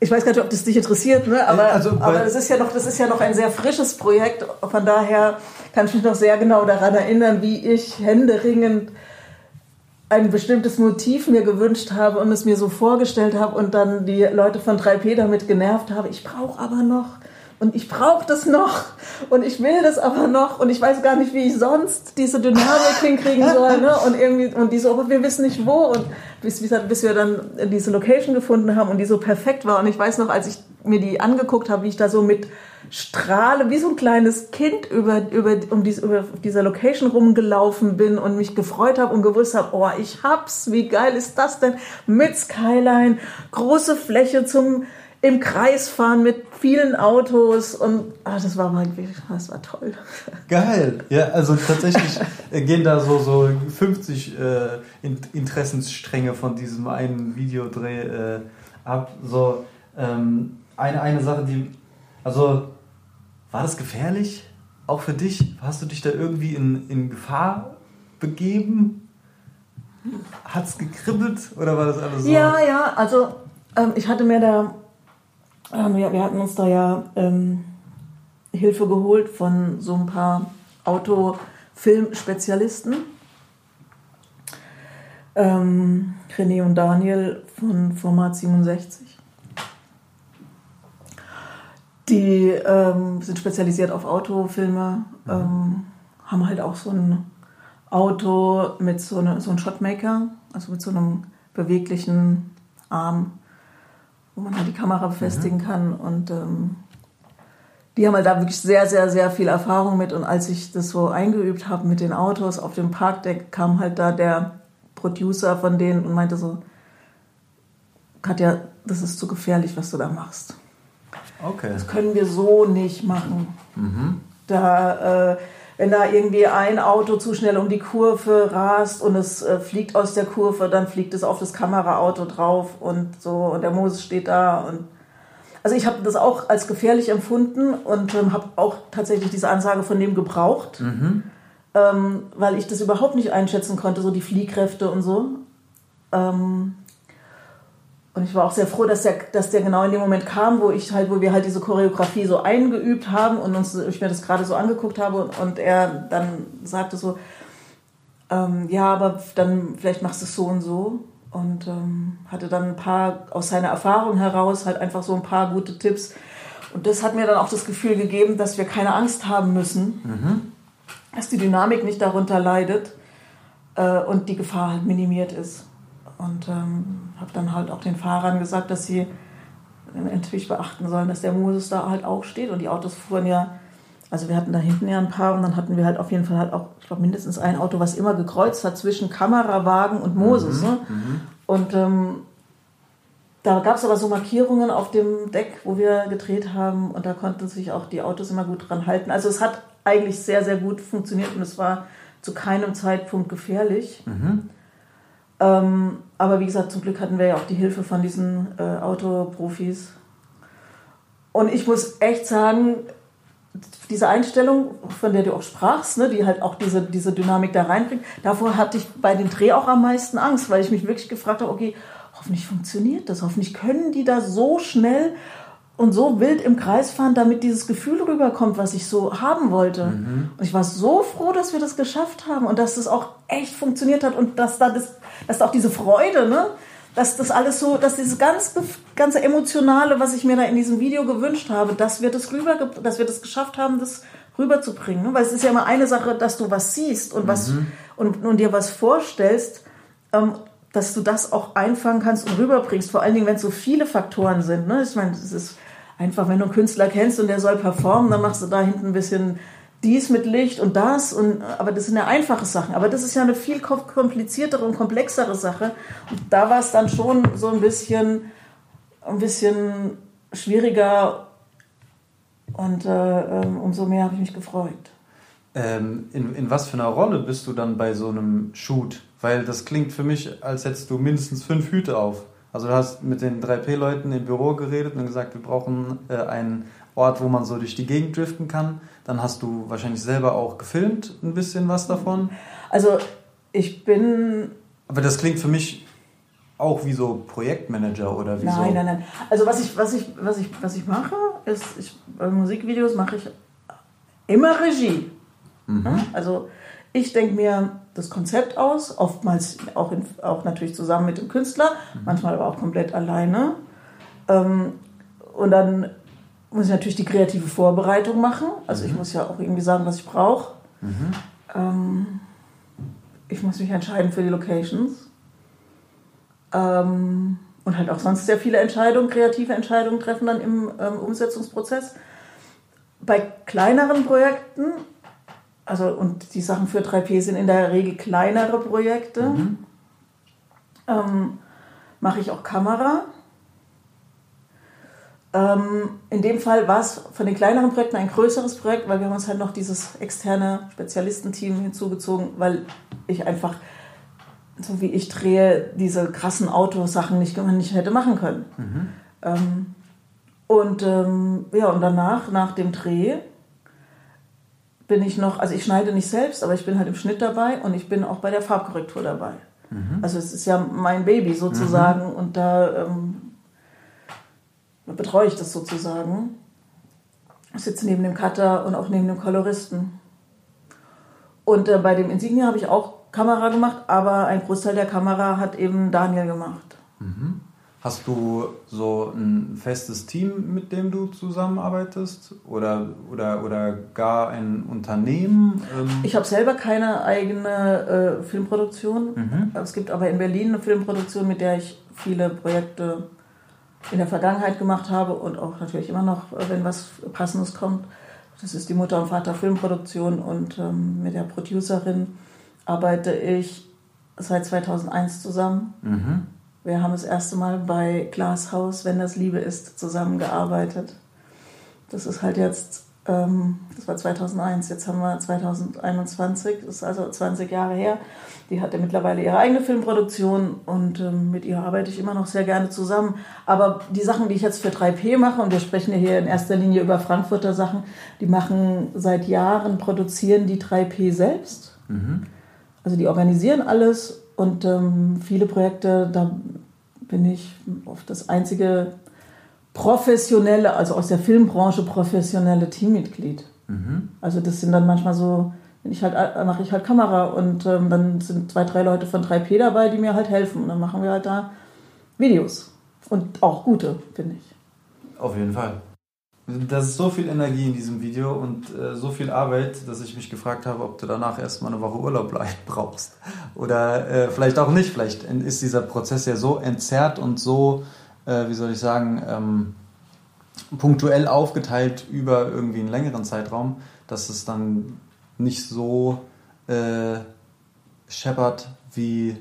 ich weiß gar nicht, ob das dich interessiert, ne? aber, Also aber das, ist ja noch, das ist ja noch ein sehr frisches Projekt. Von daher kann ich mich noch sehr genau daran erinnern, wie ich händeringend ein bestimmtes Motiv mir gewünscht habe und es mir so vorgestellt habe und dann die Leute von 3P damit genervt habe. Ich brauche aber noch und ich brauche das noch und ich will das aber noch und ich weiß gar nicht, wie ich sonst diese Dynamik hinkriegen soll. Ne? Und irgendwie und die so, aber wir wissen nicht wo und bis, bis, wir dann diese Location gefunden haben und die so perfekt war. Und ich weiß noch, als ich mir die angeguckt habe, wie ich da so mit Strahle, wie so ein kleines Kind über, über, um dies, über dieser Location rumgelaufen bin und mich gefreut habe und gewusst habe, oh, ich hab's, wie geil ist das denn? Mit Skyline, große Fläche zum im Kreis fahren mit vielen Autos und ah, das war mal, das war toll. Geil. Ja, also tatsächlich gehen da so, so 50 äh, In- Interessensstränge von diesem einen Videodreh äh, ab. So ähm, eine, eine Sache, die. Also, war das gefährlich? Auch für dich? Hast du dich da irgendwie in, in Gefahr begeben? Hat's gekribbelt oder war das alles so? Ja, ja, also ähm, ich hatte mir da, wir, wir hatten uns da ja ähm, Hilfe geholt von so ein paar Autofilmspezialisten. Ähm, René und Daniel von Format 67. Die ähm, sind spezialisiert auf Autofilme, ähm, haben halt auch so ein Auto mit so, eine, so einem Shotmaker, also mit so einem beweglichen Arm, wo man halt die Kamera befestigen kann. Und ähm, die haben halt da wirklich sehr, sehr, sehr viel Erfahrung mit. Und als ich das so eingeübt habe mit den Autos auf dem Parkdeck, kam halt da der Producer von denen und meinte so, Katja, das ist zu gefährlich, was du da machst. Okay. Das können wir so nicht machen. Da, äh, wenn da irgendwie ein Auto zu schnell um die Kurve rast und es äh, fliegt aus der Kurve, dann fliegt es auf das Kameraauto drauf und so und der Moses steht da und also ich habe das auch als gefährlich empfunden und ähm, habe auch tatsächlich diese Ansage von dem gebraucht, Mhm. ähm, weil ich das überhaupt nicht einschätzen konnte, so die Fliehkräfte und so. Ähm, und ich war auch sehr froh, dass der, dass der genau in dem Moment kam, wo ich halt, wo wir halt diese Choreografie so eingeübt haben und uns, ich mir das gerade so angeguckt habe und, und er dann sagte so, ähm, ja, aber dann vielleicht machst du es so und so. Und ähm, hatte dann ein paar aus seiner Erfahrung heraus halt einfach so ein paar gute Tipps. Und das hat mir dann auch das Gefühl gegeben, dass wir keine Angst haben müssen, dass die Dynamik nicht darunter leidet äh, und die Gefahr halt minimiert ist. Und ähm, habe dann halt auch den Fahrern gesagt, dass sie natürlich beachten sollen, dass der Moses da halt auch steht. Und die Autos fuhren ja, also wir hatten da hinten ja ein paar und dann hatten wir halt auf jeden Fall halt auch, ich glaube, mindestens ein Auto, was immer gekreuzt hat zwischen Kamerawagen und Moses. Ne? Und ähm, da gab es aber so Markierungen auf dem Deck, wo wir gedreht haben und da konnten sich auch die Autos immer gut dran halten. Also es hat eigentlich sehr, sehr gut funktioniert und es war zu keinem Zeitpunkt gefährlich. Ähm, aber wie gesagt, zum Glück hatten wir ja auch die Hilfe von diesen äh, Autoprofis. Und ich muss echt sagen, diese Einstellung, von der du auch sprachst, ne, die halt auch diese, diese Dynamik da reinbringt, davor hatte ich bei dem Dreh auch am meisten Angst, weil ich mich wirklich gefragt habe, okay, hoffentlich funktioniert das, hoffentlich können die da so schnell und so wild im Kreis fahren, damit dieses Gefühl rüberkommt, was ich so haben wollte. Und ich war so froh, dass wir das geschafft haben und dass das auch echt funktioniert hat und dass da das, dass da auch diese Freude, ne, dass das alles so, dass dieses ganz, ganze emotionale, was ich mir da in diesem Video gewünscht habe, dass wir das rüber, dass wir das geschafft haben, das rüberzubringen. Ne? Weil es ist ja immer eine Sache, dass du was siehst und was und, und dir was vorstellst, ähm, dass du das auch einfangen kannst und rüberbringst. Vor allen Dingen, wenn es so viele Faktoren sind. Ne? Ich meine, es ist einfach, wenn du einen Künstler kennst und der soll performen, dann machst du da hinten ein bisschen dies mit Licht und das und aber das sind ja einfache Sachen. Aber das ist ja eine viel kompliziertere und komplexere Sache. Und da war es dann schon so ein bisschen, ein bisschen schwieriger und äh, ähm, umso mehr habe ich mich gefreut. Ähm, in, in was für einer Rolle bist du dann bei so einem Shoot? Weil das klingt für mich, als hättest du mindestens fünf Hüte auf. Also du hast mit den 3P-Leuten im Büro geredet und gesagt, wir brauchen äh, einen Ort, wo man so durch die Gegend driften kann. Dann hast du wahrscheinlich selber auch gefilmt, ein bisschen was davon. Also ich bin Aber das klingt für mich auch wie so Projektmanager oder wie so. Nein, nein, nein. Also was ich, was ich, was ich, was ich mache, ist, ich, bei Musikvideos mache ich immer Regie. Ja? Also ich denke mir das Konzept aus, oftmals auch, in, auch natürlich zusammen mit dem Künstler, manchmal aber auch komplett alleine. Ähm, und dann muss ich natürlich die kreative Vorbereitung machen. Also ich muss ja auch irgendwie sagen, was ich brauche. Ähm, ich muss mich entscheiden für die Locations. Ähm, und halt auch sonst sehr viele Entscheidungen, kreative Entscheidungen treffen dann im ähm, Umsetzungsprozess. Bei kleineren Projekten, also und die Sachen für 3P sind in der Regel kleinere Projekte, ähm, mache ich auch Kamera. Ähm, in dem Fall war es von den kleineren Projekten ein größeres Projekt, weil wir haben uns halt noch dieses externe Spezialistenteam hinzugezogen, weil ich einfach, so wie ich drehe, diese krassen Autosachen nicht, nicht hätte machen können. Ähm, und ähm, ja, und danach, nach dem Dreh, bin ich noch, also ich schneide nicht selbst, aber ich bin halt im Schnitt dabei und ich bin auch bei der Farbkorrektur dabei. Also es ist ja mein Baby sozusagen und da ähm, betreue ich das sozusagen. Ich sitze neben dem Cutter und auch neben dem Koloristen. Und äh, bei dem Insignia habe ich auch Kamera gemacht, aber ein Großteil der Kamera hat eben Daniel gemacht. Hast du so ein festes Team, mit dem du zusammenarbeitest? Oder, oder, oder gar ein Unternehmen? Ähm, Ich habe selber keine eigene äh, Filmproduktion. Es gibt aber in Berlin eine Filmproduktion, mit der ich viele Projekte in der Vergangenheit gemacht habe und auch natürlich immer noch, äh, wenn was Passendes kommt. Das ist die Mutter- und Vater Filmproduktion und ähm, mit der Producerin arbeite ich seit 2001 zusammen. Wir haben das erste Mal bei Glashaus, wenn das Liebe ist, zusammengearbeitet. Das ist halt jetzt Ähm, das war 2001, jetzt haben wir 2021, das ist also 20 Jahre her. Die hatte mittlerweile ihre eigene Filmproduktion und ähm, mit ihr arbeite ich immer noch sehr gerne zusammen. Aber die Sachen, die ich jetzt für 3P mache, und wir sprechen ja hier in erster Linie über Frankfurter Sachen, die machen seit Jahren, produzieren die 3P selbst. Also die organisieren alles und ähm, viele Projekte, da bin ich oft das einzige professionelle, also aus der Filmbranche professionelle Teammitglied. Also das sind dann manchmal so, wenn ich halt äh, mache ich halt Kamera und ähm, dann sind zwei, drei Leute von 3P dabei, die mir halt helfen. Und dann machen wir halt da Videos. Und auch gute, finde ich. Auf jeden Fall. Da ist so viel Energie in diesem Video und äh, so viel Arbeit, dass ich mich gefragt habe, ob du danach erstmal eine Woche Urlaub brauchst. Oder äh, vielleicht auch nicht. Vielleicht ist dieser Prozess ja so entzerrt und so, äh, wie soll ich sagen, ähm, punktuell aufgeteilt über irgendwie einen längeren Zeitraum, dass es dann nicht so äh, scheppert, wie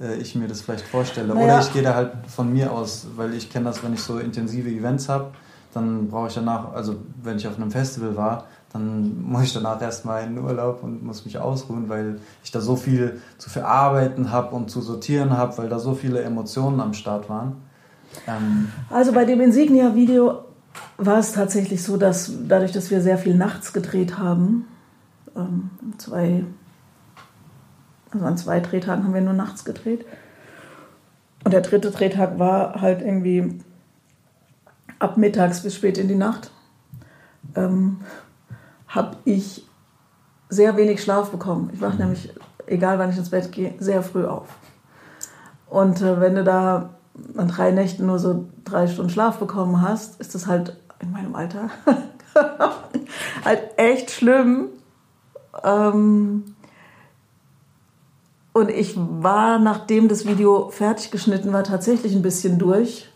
äh, ich mir das vielleicht vorstelle. Naja. Oder ich gehe da halt von mir aus, weil ich kenne das, wenn ich so intensive Events habe, dann brauche ich danach, also wenn ich auf einem Festival war, dann muss ich danach erstmal in den Urlaub und muss mich ausruhen, weil ich da so viel zu verarbeiten habe und zu sortieren habe, weil da so viele Emotionen am Start waren. Ähm, Also bei dem Insignia-Video war es tatsächlich so, dass dadurch, dass wir sehr viel nachts gedreht haben, ähm, zwei, also an zwei Drehtagen haben wir nur nachts gedreht. Und der dritte Drehtag war halt irgendwie ab mittags bis spät in die Nacht. Ähm, habe ich sehr wenig Schlaf bekommen. Ich wache nämlich, egal wann ich ins Bett gehe, sehr früh auf. Und äh, wenn du da an drei Nächten nur so drei Stunden Schlaf bekommen hast, ist das halt in meinem Alter halt echt schlimm. Ähm, und ich war, nachdem das Video fertig geschnitten war, tatsächlich ein bisschen durch.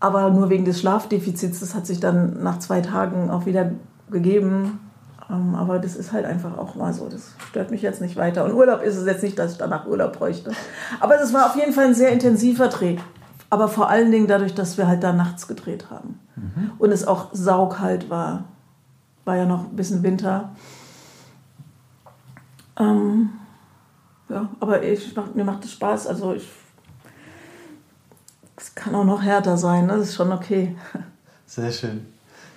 Aber nur wegen des Schlafdefizits, das hat sich dann nach zwei Tagen auch wieder gegeben. Ähm, Aber das ist halt einfach auch mal so. Das stört mich jetzt nicht weiter. Und Urlaub ist es jetzt nicht, dass ich danach Urlaub bräuchte. Aber es war auf jeden Fall ein sehr intensiver Dreh. Aber vor allen Dingen dadurch, dass wir halt da nachts gedreht haben. Und es auch saukalt war. War ja noch ein bisschen Winter. Ähm, ja, aber ich, mir macht es Spaß. Also ich. Es kann auch noch härter sein, ne? das ist schon okay. Sehr schön.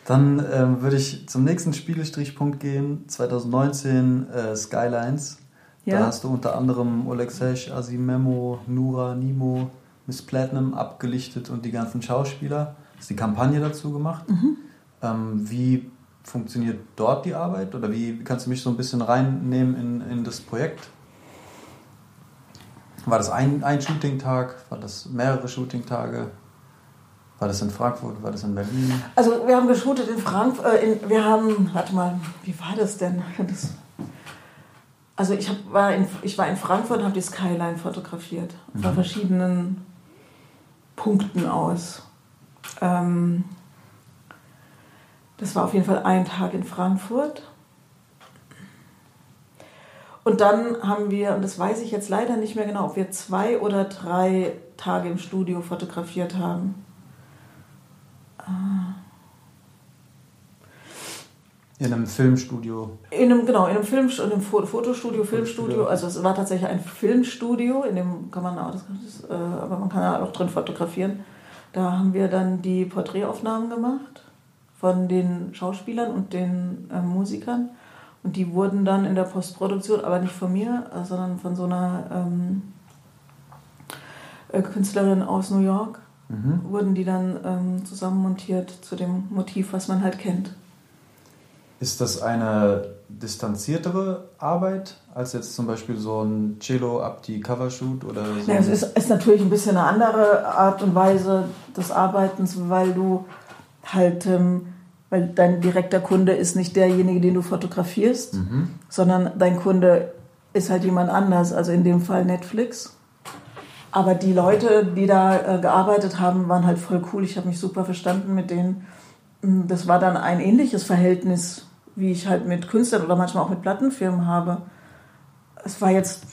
Dann ähm, würde ich zum nächsten Spielestrichpunkt gehen. 2019 äh, Skylines. Ja. Da hast du unter anderem Oleg Sesh, Asimemo, Nura, Nimo, Miss Platinum abgelichtet und die ganzen Schauspieler. Hast die Kampagne dazu gemacht. Ähm, wie funktioniert dort die Arbeit? Oder wie kannst du mich so ein bisschen reinnehmen in, in das Projekt? War das ein, ein Shooting-Tag? War das mehrere Shooting-Tage? War das in Frankfurt? War das in Berlin? Also wir haben geshootet in Frankfurt. Äh, wir haben, warte mal, wie war das denn? Das, also ich, hab, war, in, ich war in Frankfurt und habe die Skyline fotografiert. Von verschiedenen Punkten aus. Ähm, das war auf jeden Fall ein Tag in Frankfurt. Und dann haben wir, und das weiß ich jetzt leider nicht mehr genau, ob wir zwei oder drei Tage im Studio fotografiert haben. In einem Filmstudio. In einem, genau, in einem Film, in einem Fo- Fotostudio, Filmstudio. Also es war tatsächlich ein Filmstudio, in dem kann man auch, das, das, äh, aber man kann ja auch drin fotografieren. Da haben wir dann die Porträtaufnahmen gemacht von den Schauspielern und den äh, Musikern. Und die wurden dann in der Postproduktion, aber nicht von mir, äh, sondern von so einer ähm, äh, Künstlerin aus New York, wurden die dann ähm, zusammenmontiert zu dem Motiv, was man halt kennt. Ist das eine distanziertere Arbeit als jetzt zum Beispiel so ein Cello ab die Covershoot oder so? Ja, es ist, ist natürlich ein bisschen eine andere Art und Weise des Arbeitens, weil du halt, ähm, weil dein direkter Kunde ist nicht derjenige, den du fotografierst, sondern dein Kunde ist halt jemand anders, also in dem Fall Netflix. Aber die Leute, die da äh, gearbeitet haben, waren halt voll cool. Ich habe mich super verstanden mit denen. Mm, Das war dann ein ähnliches Verhältnis, wie ich halt mit Künstlern oder manchmal auch mit Plattenfirmen habe. Es war jetzt,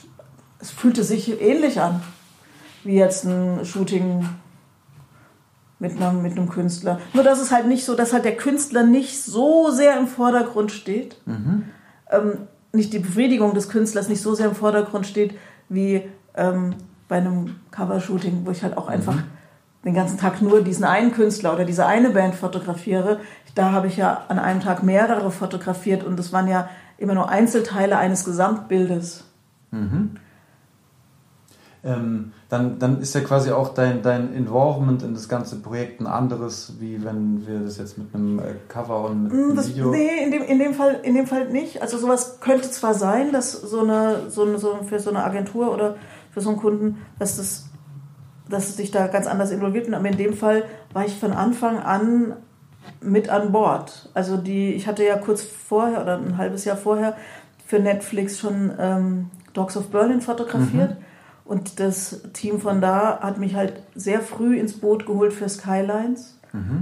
es fühlte sich ähnlich an, wie jetzt ein Shooting mit einem, mit einem Künstler. Nur dass es halt nicht so, dass halt der Künstler nicht so sehr im Vordergrund steht. Ähm, nicht die Befriedigung des Künstlers nicht so sehr im Vordergrund steht, wie ähm, bei einem Covershooting, wo ich halt auch einfach den ganzen Tag nur diesen einen Künstler oder diese eine Band fotografiere. Da habe ich ja an einem Tag mehrere fotografiert und das waren ja immer nur Einzelteile eines Gesamtbildes. Ähm, dann, dann ist ja quasi auch dein, dein Involvement in das ganze Projekt ein anderes, wie wenn wir das jetzt mit einem äh, Cover und mit Mm, einem Das, Video. nee, in dem, in, dem Fall, in dem Fall nicht. Also sowas könnte zwar sein, dass so eine, so eine, so für so eine Agentur oder für so einen Kunden, dass das dass es sich da ganz anders involviert. Aber in dem Fall war ich von Anfang an mit an Bord. Also die, ich hatte ja kurz vorher oder ein halbes Jahr vorher für Netflix schon ähm, Dogs of Berlin fotografiert. Und das Team von da hat mich halt sehr früh ins Boot geholt für Skylines.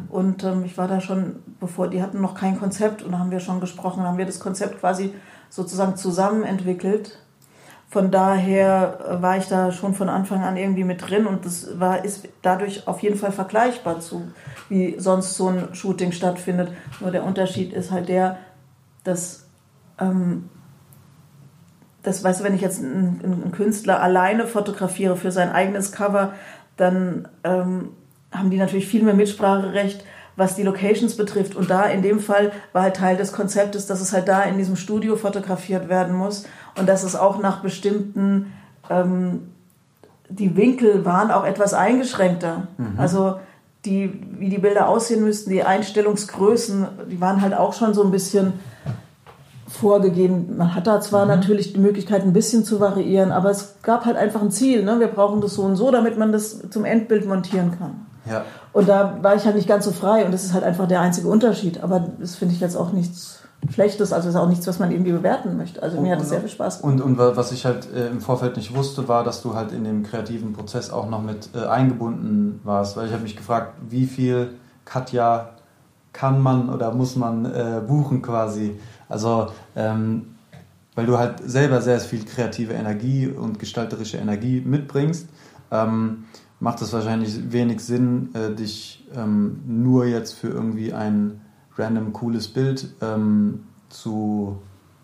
Und ähm, ich war da schon, bevor die hatten noch kein Konzept und da haben wir schon gesprochen, haben wir das Konzept quasi sozusagen zusammen entwickelt. Von daher äh, war ich da schon von Anfang an irgendwie mit drin und das war, ist dadurch auf jeden Fall vergleichbar zu, wie sonst so ein Shooting stattfindet. Nur der Unterschied ist halt der, dass, ähm, das, weißt du, wenn ich jetzt einen, einen Künstler alleine fotografiere für sein eigenes Cover, dann ähm, haben die natürlich viel mehr Mitspracherecht, was die Locations betrifft. Und da in dem Fall war halt Teil des Konzeptes, dass es halt da in diesem Studio fotografiert werden muss und dass es auch nach bestimmten, ähm, die Winkel waren auch etwas eingeschränkter. Also die, wie die Bilder aussehen müssten, die Einstellungsgrößen, die waren halt auch schon so ein bisschen vorgegeben. Man hat da zwar natürlich die Möglichkeit, ein bisschen zu variieren, aber es gab halt einfach ein Ziel. Ne? Wir brauchen das so und so, damit man das zum Endbild montieren kann. Ja. Und da war ich halt nicht ganz so frei und das ist halt einfach der einzige Unterschied. Aber das finde ich jetzt auch nichts Schlechtes, also ist auch nichts, was man irgendwie bewerten möchte. Also mir hat es sehr viel Spaß gemacht. Und, und wa- was ich halt äh, im Vorfeld nicht wusste, war, dass du halt in dem kreativen Prozess auch noch mit äh, eingebunden warst. Weil ich habe mich gefragt, wie viel Katja kann man oder muss man äh, buchen quasi. Also, ähm, weil du halt selber sehr viel kreative Energie und gestalterische Energie mitbringst, ähm, macht es wahrscheinlich wenig Sinn, äh, dich ähm, nur jetzt für irgendwie ein random cooles Bild ähm, zu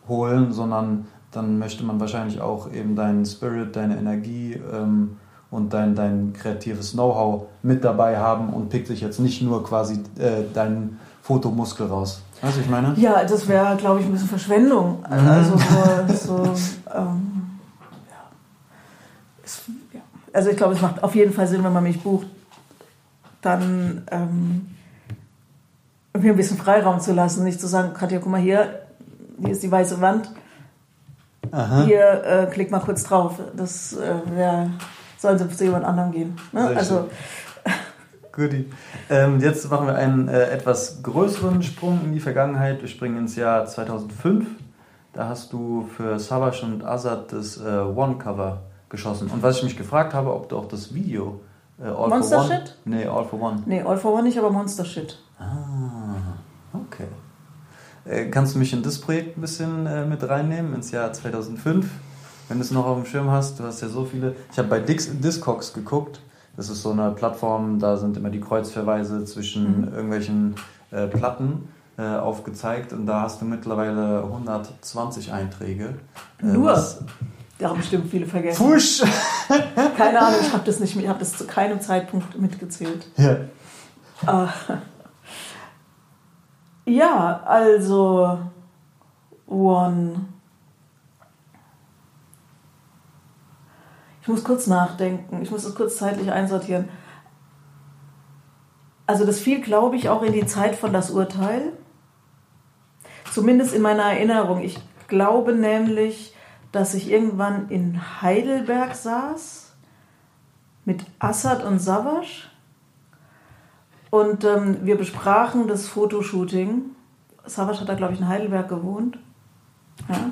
holen, sondern dann möchte man wahrscheinlich auch eben deinen Spirit, deine Energie ähm, und dein, dein kreatives Know-how mit dabei haben und pickt sich jetzt nicht nur quasi äh, deinen Fotomuskel raus. Du, ich meine? Ja, das wäre, glaube ich, ein bisschen Verschwendung. Also so, so ähm, ja. Es, ja. Also ich glaube, es macht auf jeden Fall Sinn, wenn man mich bucht, dann ähm, mir ein bisschen Freiraum zu lassen, nicht zu sagen, Katja, guck mal hier, hier ist die weiße Wand, hier äh, klick mal kurz drauf. Das äh, wär, sollen sie zu jemand anderem gehen. Ne? Also Guti. Ähm, jetzt machen wir einen äh, etwas größeren Sprung in die Vergangenheit. Wir springen ins Jahr 2005. Da hast du für Savage und Azad das äh, One-Cover geschossen. Und was ich mich gefragt habe, ob du auch das Video äh, All Monster for One... Shit? Nee, All for One. nee, All for One nicht, aber Monster Shit. Ah, okay. Äh, kannst du mich in das Projekt ein bisschen äh, mit reinnehmen, ins Jahr 2005? Wenn du es noch auf dem Schirm hast, du hast ja so viele. Ich habe bei Dix, Discogs geguckt. Das ist so eine Plattform, da sind immer die Kreuzverweise zwischen irgendwelchen äh, Platten äh, aufgezeigt und da hast du mittlerweile 120 Einträge. Äh, Nur? was- Da haben bestimmt viele vergessen. Fusch! Keine Ahnung, ich habe das nicht, ich habe das zu keinem Zeitpunkt mitgezählt. ja. Ah. Ja, also One. Ich muss kurz nachdenken. Ich muss das kurz zeitlich einsortieren. Also das fiel, glaube ich, auch in die Zeit von das Urteil. Zumindest in meiner Erinnerung. Ich glaube nämlich, dass ich irgendwann in Heidelberg saß mit Assad und Savasch. Und ähm, wir besprachen das Fotoshooting. Savasch hat da, glaube ich, in Heidelberg gewohnt. Ja?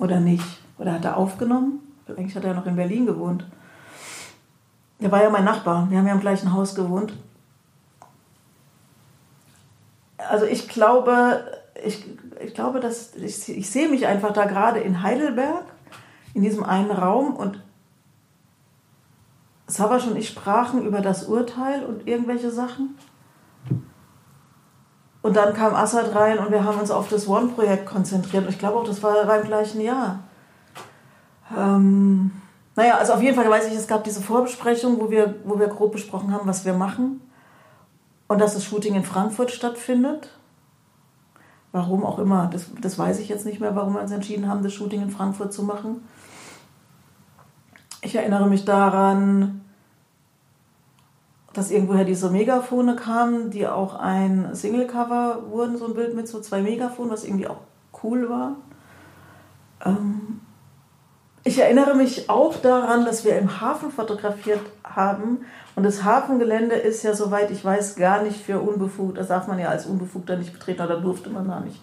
Oder nicht? Oder hat er aufgenommen? Eigentlich hat er noch in Berlin gewohnt. Der war ja mein Nachbar. Wir haben ja im gleichen Haus gewohnt. Also ich glaube, ich, ich glaube, dass ich, ich sehe mich einfach da gerade in Heidelberg, in diesem einen Raum und Savas und ich sprachen über das Urteil und irgendwelche Sachen. Und dann kam Assad rein und wir haben uns auf das One-Projekt konzentriert. Ich glaube auch, das war beim gleichen Jahr. Ähm, naja, also auf jeden Fall weiß ich, es gab diese Vorbesprechung, wo wir, wo wir grob besprochen haben, was wir machen. Und dass das Shooting in Frankfurt stattfindet. Warum auch immer, das, das weiß ich jetzt nicht mehr, warum wir uns entschieden haben, das Shooting in Frankfurt zu machen. Ich erinnere mich daran, dass irgendwoher diese Megafone kamen, die auch ein Singlecover wurden, so ein Bild mit so zwei Megafonen, was irgendwie auch cool war. Ähm ich erinnere mich auch daran, dass wir im Hafen fotografiert haben. Und das Hafengelände ist ja, soweit ich weiß, gar nicht für unbefugt. Das darf man ja als Unbefugter nicht betreten oder durfte man da nicht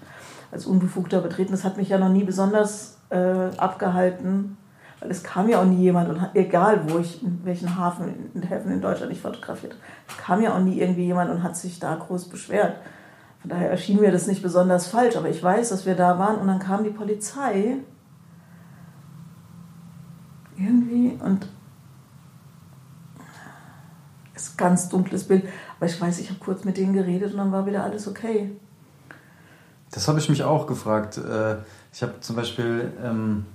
als Unbefugter betreten. Das hat mich ja noch nie besonders äh, abgehalten, weil es kam ja auch nie jemand, und egal wo ich, in welchen Hafen in Häfen in Deutschland ich fotografiert habe, es kam ja auch nie irgendwie jemand und hat sich da groß beschwert. Von daher erschien mir das nicht besonders falsch, aber ich weiß, dass wir da waren und dann kam die Polizei irgendwie und ist ein ganz dunkles Bild. Aber ich weiß, ich habe kurz mit denen geredet und dann war wieder alles okay. Das habe ich mich auch gefragt. Äh, ich habe zum Beispiel, ähm,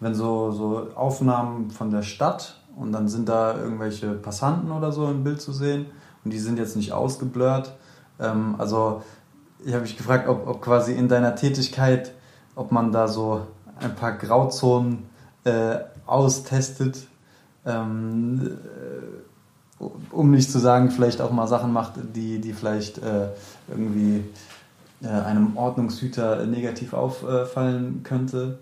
wenn so, so Aufnahmen von der Stadt und dann sind da irgendwelche Passanten oder so im Bild zu sehen und die sind jetzt nicht ausgeblurrt. Ähm, also ich habe mich gefragt, ob, ob quasi in deiner Tätigkeit, ob man da so ein paar Grauzonen äh, austestet, ähm, äh, um nicht zu sagen, vielleicht auch mal Sachen macht, die, die vielleicht äh, irgendwie äh, einem Ordnungshüter negativ auffallen könnte.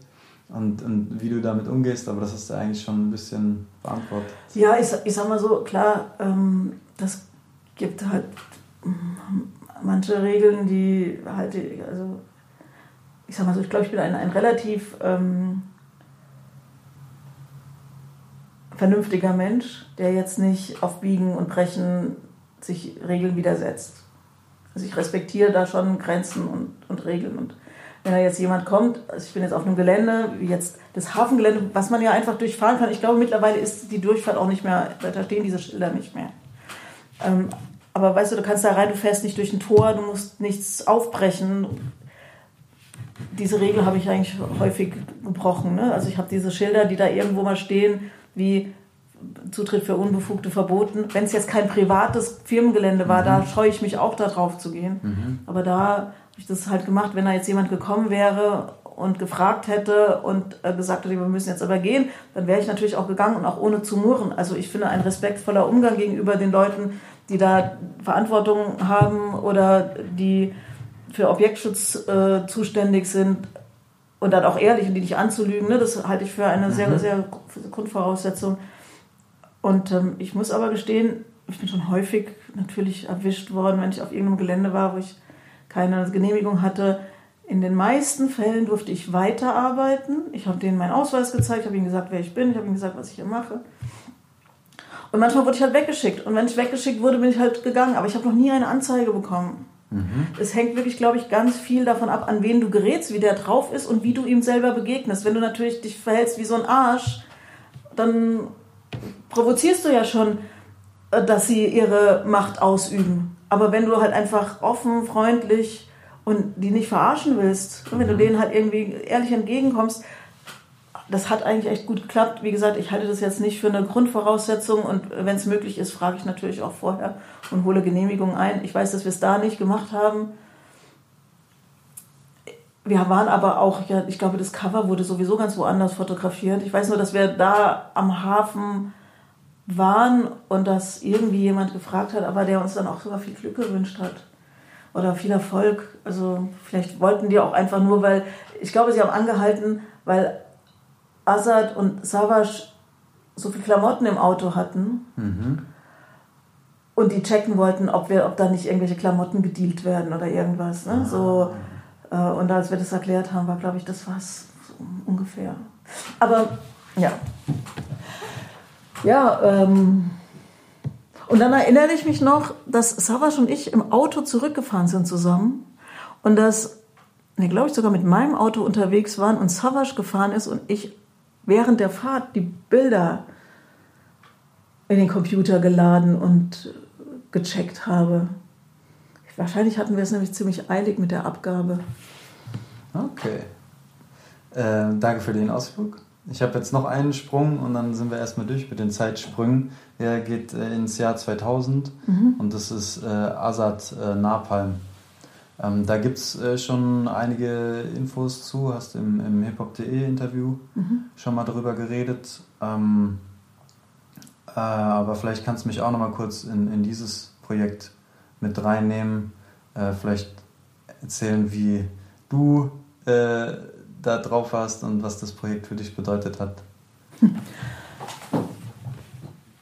Und, und, wie du damit umgehst, aber das hast du eigentlich schon ein bisschen beantwortet. Ja, ich, ich sag mal so, klar, ähm, das gibt halt manche Regeln, die halt, also ich sag mal so, ich glaube, ich bin ein, ein relativ ähm, vernünftiger Mensch, der jetzt nicht auf Biegen und Brechen sich Regeln widersetzt. Also ich respektiere da schon Grenzen und, und Regeln. Und wenn da jetzt jemand kommt, also ich bin jetzt auf einem Gelände, wie jetzt das Hafengelände, was man ja einfach durchfahren kann. Ich glaube, mittlerweile ist die Durchfahrt auch nicht mehr, da stehen diese Schilder nicht mehr. Ähm, aber weißt du, du kannst da rein, du fährst nicht durch ein Tor, du musst nichts aufbrechen. Diese Regel habe ich eigentlich häufig gebrochen. Ne? Also ich habe diese Schilder, die da irgendwo mal stehen, wie Zutritt für Unbefugte verboten. Wenn es jetzt kein privates Firmengelände war, mhm. da scheue ich mich auch da drauf zu gehen. Mhm. Aber da habe ich das halt gemacht, wenn da jetzt jemand gekommen wäre und gefragt hätte und äh, gesagt hätte, wir müssen jetzt aber gehen, dann wäre ich natürlich auch gegangen und auch ohne zu murren. Also ich finde ein respektvoller Umgang gegenüber den Leuten, die da Verantwortung haben oder die für Objektschutz äh, zuständig sind, und dann auch ehrlich und die nicht anzulügen, ne, das halte ich für eine mhm. sehr, sehr Grundvoraussetzung. Und ähm, ich muss aber gestehen, ich bin schon häufig natürlich erwischt worden, wenn ich auf irgendeinem Gelände war, wo ich keine Genehmigung hatte. In den meisten Fällen durfte ich weiterarbeiten. Ich habe denen meinen Ausweis gezeigt, habe ihnen gesagt, wer ich bin, ich habe ihnen gesagt, was ich hier mache. Und manchmal wurde ich halt weggeschickt. Und wenn ich weggeschickt wurde, bin ich halt gegangen. Aber ich habe noch nie eine Anzeige bekommen. Mhm. Es hängt wirklich, glaube ich, ganz viel davon ab, an wen du gerätst, wie der drauf ist und wie du ihm selber begegnest. Wenn du natürlich dich verhältst wie so ein Arsch, dann provozierst du ja schon, äh, dass sie ihre Macht ausüben. Aber wenn du halt einfach offen, freundlich und die nicht verarschen willst, wenn du mhm. denen halt irgendwie ehrlich entgegenkommst, das hat eigentlich echt gut geklappt. Wie gesagt, ich halte das jetzt nicht für eine Grundvoraussetzung und wenn es möglich ist, frage ich natürlich auch vorher und hole Genehmigungen ein. Ich weiß, dass wir es da nicht gemacht haben. Wir waren aber auch, ja, ich glaube, das Cover wurde sowieso ganz woanders fotografiert. Ich weiß nur, dass wir da am Hafen waren und dass irgendwie jemand gefragt hat, aber der uns dann auch sogar viel Glück gewünscht hat oder viel Erfolg. Also vielleicht wollten die auch einfach nur, weil ich glaube, sie haben angehalten, weil Assad und Savas so viele Klamotten im Auto hatten mhm. und die checken wollten, ob, wir, ob da nicht irgendwelche Klamotten gedealt werden oder irgendwas. Ne? So, äh, und als wir das erklärt haben, war, glaube ich, das war's so ungefähr. Aber ja. Ja, ähm, und dann erinnere ich mich noch, dass Savas und ich im Auto zurückgefahren sind zusammen und dass, ne, glaube ich, sogar mit meinem Auto unterwegs waren und Savas gefahren ist und ich während der Fahrt die Bilder in den Computer geladen und gecheckt habe. Wahrscheinlich hatten wir es nämlich ziemlich eilig mit der Abgabe. Okay. Äh, danke für den Ausflug. Ich habe jetzt noch einen Sprung und dann sind wir erstmal durch mit den Zeitsprüngen. Der geht äh, ins Jahr 2000 und das ist äh, Azad äh, Napalm. Ähm, da gibt es äh, schon einige Infos zu, hast im, im hiphop.de Interview schon mal drüber geredet. Ähm, äh, aber vielleicht kannst du mich auch noch mal kurz in, in dieses Projekt mit reinnehmen. Äh, vielleicht erzählen, wie du äh, da drauf warst und was das Projekt für dich bedeutet hat.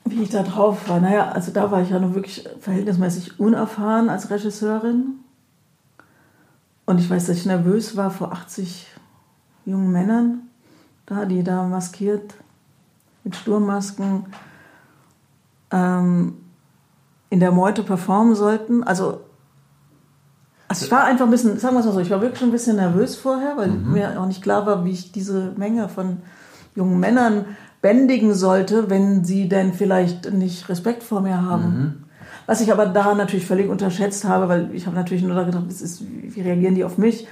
Wie ich da drauf war, naja, also da war ich ja nur wirklich verhältnismäßig unerfahren als Regisseurin. Und ich weiß, dass ich nervös war vor 80 jungen Männern, da, die da maskiert mit Sturmmasken ähm, in der Meute performen sollten. Also, also ich war einfach ein bisschen, sagen wir es mal so, ich war wirklich schon ein bisschen nervös vorher, weil mir auch nicht klar war, wie ich diese Menge von jungen Männern bändigen sollte, wenn sie denn vielleicht nicht Respekt vor mir haben. Was ich aber da natürlich völlig unterschätzt habe, weil ich habe natürlich nur da gedacht, ist, wie reagieren die auf mich?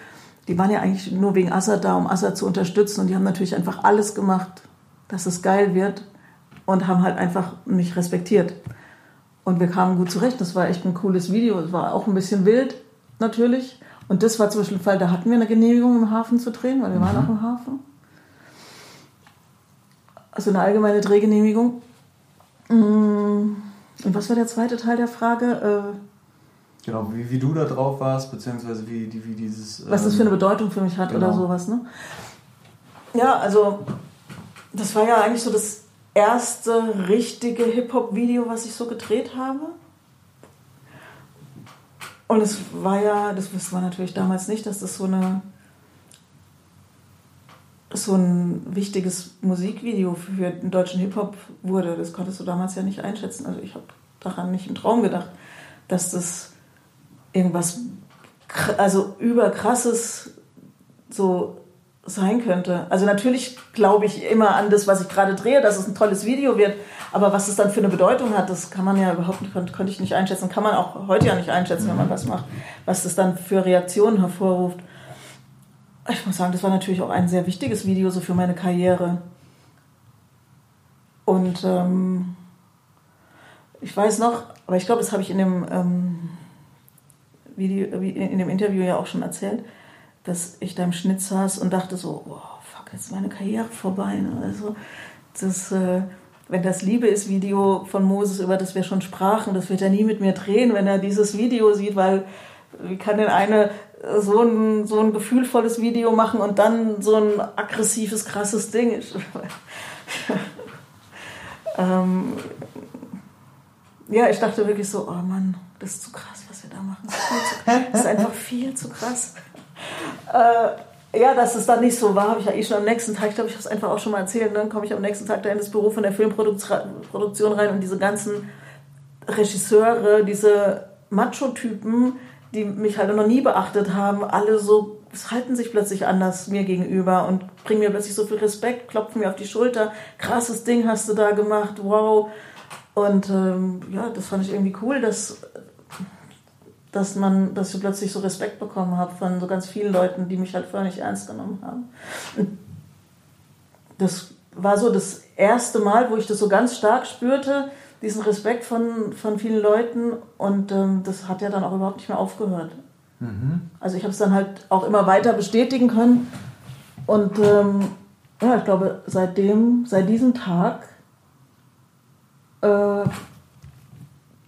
Die waren ja eigentlich nur wegen Assad da, um Assad zu unterstützen und die haben natürlich einfach alles gemacht, dass es geil wird und haben halt einfach mich respektiert. Und wir kamen gut zurecht. Das war echt ein cooles Video. Es war auch ein bisschen wild, natürlich. Und das war zum Beispiel ein Fall, da hatten wir eine Genehmigung im Hafen zu drehen, weil wir waren auch im Hafen. Also eine allgemeine Drehgenehmigung. Mm, Und was war der zweite Teil der Frage? Äh, Genau, wie, wie du da drauf warst, beziehungsweise wie, wie dieses. was das für eine ähm, Bedeutung für mich hat genau. oder sowas, ne? Ja, also das war ja eigentlich so das erste richtige Hip-Hop-Video, was ich so gedreht habe. Und es war ja, das wusste man natürlich damals nicht, dass das so eine so ein wichtiges Musikvideo für den deutschen Hip-Hop wurde. Das konntest du damals ja nicht einschätzen. Also ich habe daran nicht im Traum gedacht, dass das irgendwas also überkrasses so sein könnte. Also natürlich glaube ich immer an das, was ich gerade drehe, dass es ein tolles Video wird, aber was es dann für eine Bedeutung hat, das kann man ja überhaupt nicht, konnte, konnte ich nicht einschätzen, kann man auch heute ja nicht einschätzen, wenn man was macht, was das dann für Reaktionen hervorruft. Ich muss sagen, das war natürlich auch ein sehr wichtiges Video so für meine Karriere. Und ähm, ich weiß noch, aber ich glaube, das habe ich in dem ähm, Video, in dem Interview ja auch schon erzählt, dass ich da im Schnitt saß und dachte so, oh, fuck, jetzt ist meine Karriere vorbei. Ne? Also das, äh, wenn das Liebe ist Video von Moses, über das wir schon sprachen, das wird er nie mit mir drehen, wenn er dieses Video sieht, weil wie kann denn eine so ein, so ein gefühlvolles Video machen und dann so ein aggressives, krasses Ding? Ähm, ja, ich dachte wirklich so, oh Mann, das ist zu krass, was wir da machen. Das ist, das ist einfach viel zu krass. Äh, ja, dass es dann nicht so war, habe ich ja eh schon am nächsten Tag, ich glaube, ich habe es einfach auch schon mal erzählt, dann komme ich am nächsten Tag da in das Büro von der Filmproduktion rein und diese ganzen Regisseure, diese Macho-Typen, die mich halt noch nie beachtet haben, alle so, halten sich plötzlich anders mir gegenüber und bringen mir plötzlich so viel Respekt, klopfen mir auf die Schulter, krasses Ding hast du da gemacht, wow. Und ähm, ja, das fand ich irgendwie cool, dass, dass man, dass ich plötzlich so Respekt bekommen habe von so ganz vielen Leuten, die mich halt nicht ernst genommen haben. Das war so das erste Mal, wo ich das so ganz stark spürte, diesen Respekt von, von vielen Leuten und ähm, das hat ja dann auch überhaupt nicht mehr aufgehört. Also ich habe es dann halt auch immer weiter bestätigen können und ähm, ja, ich glaube, seitdem, seit diesem Tag äh,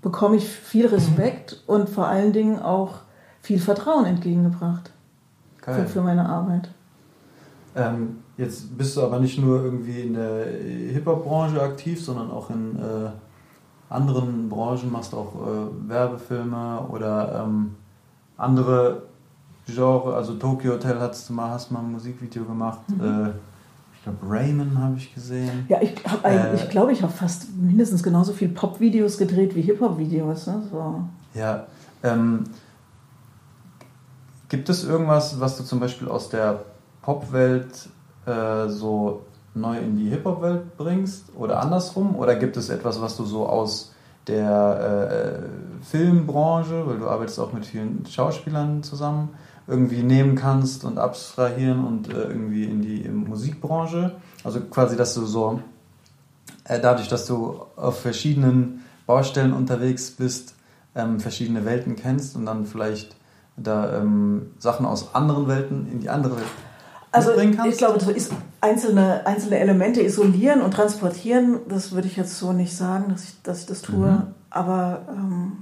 bekomme ich viel Respekt und vor allen Dingen auch viel Vertrauen entgegengebracht für, für meine Arbeit. Ähm, jetzt bist du aber nicht nur irgendwie in der Hip-Hop-Branche aktiv, sondern auch in äh, anderen Branchen, machst auch äh, Werbefilme oder ähm, andere Genre, also Tokyo Hotel hast du mal, hast mal ein Musikvideo gemacht. Äh, ich glaube Raymond habe ich gesehen. Ja, ich habe Äh, ich glaube, ich habe fast mindestens genauso viel Pop-Videos gedreht wie Hip-Hop-Videos. Ne? So. Ja. Ähm, gibt es irgendwas, was du zum Beispiel aus der Popwelt äh, so neu in die Hip-Hop-Welt bringst oder andersrum? Oder gibt es etwas, was du so aus der äh, Filmbranche, weil du arbeitest auch mit vielen Schauspielern zusammen, irgendwie nehmen kannst und abstrahieren und äh, irgendwie in die Musikbranche? Also quasi, dass du so, äh, dadurch, dass du auf verschiedenen Baustellen unterwegs bist, ähm, verschiedene Welten kennst und dann vielleicht da ähm, Sachen aus anderen Welten in die andere Welt also ich glaube, einzelne, einzelne Elemente isolieren und transportieren, das würde ich jetzt so nicht sagen, dass ich, dass ich das tue. Mhm. Aber ähm,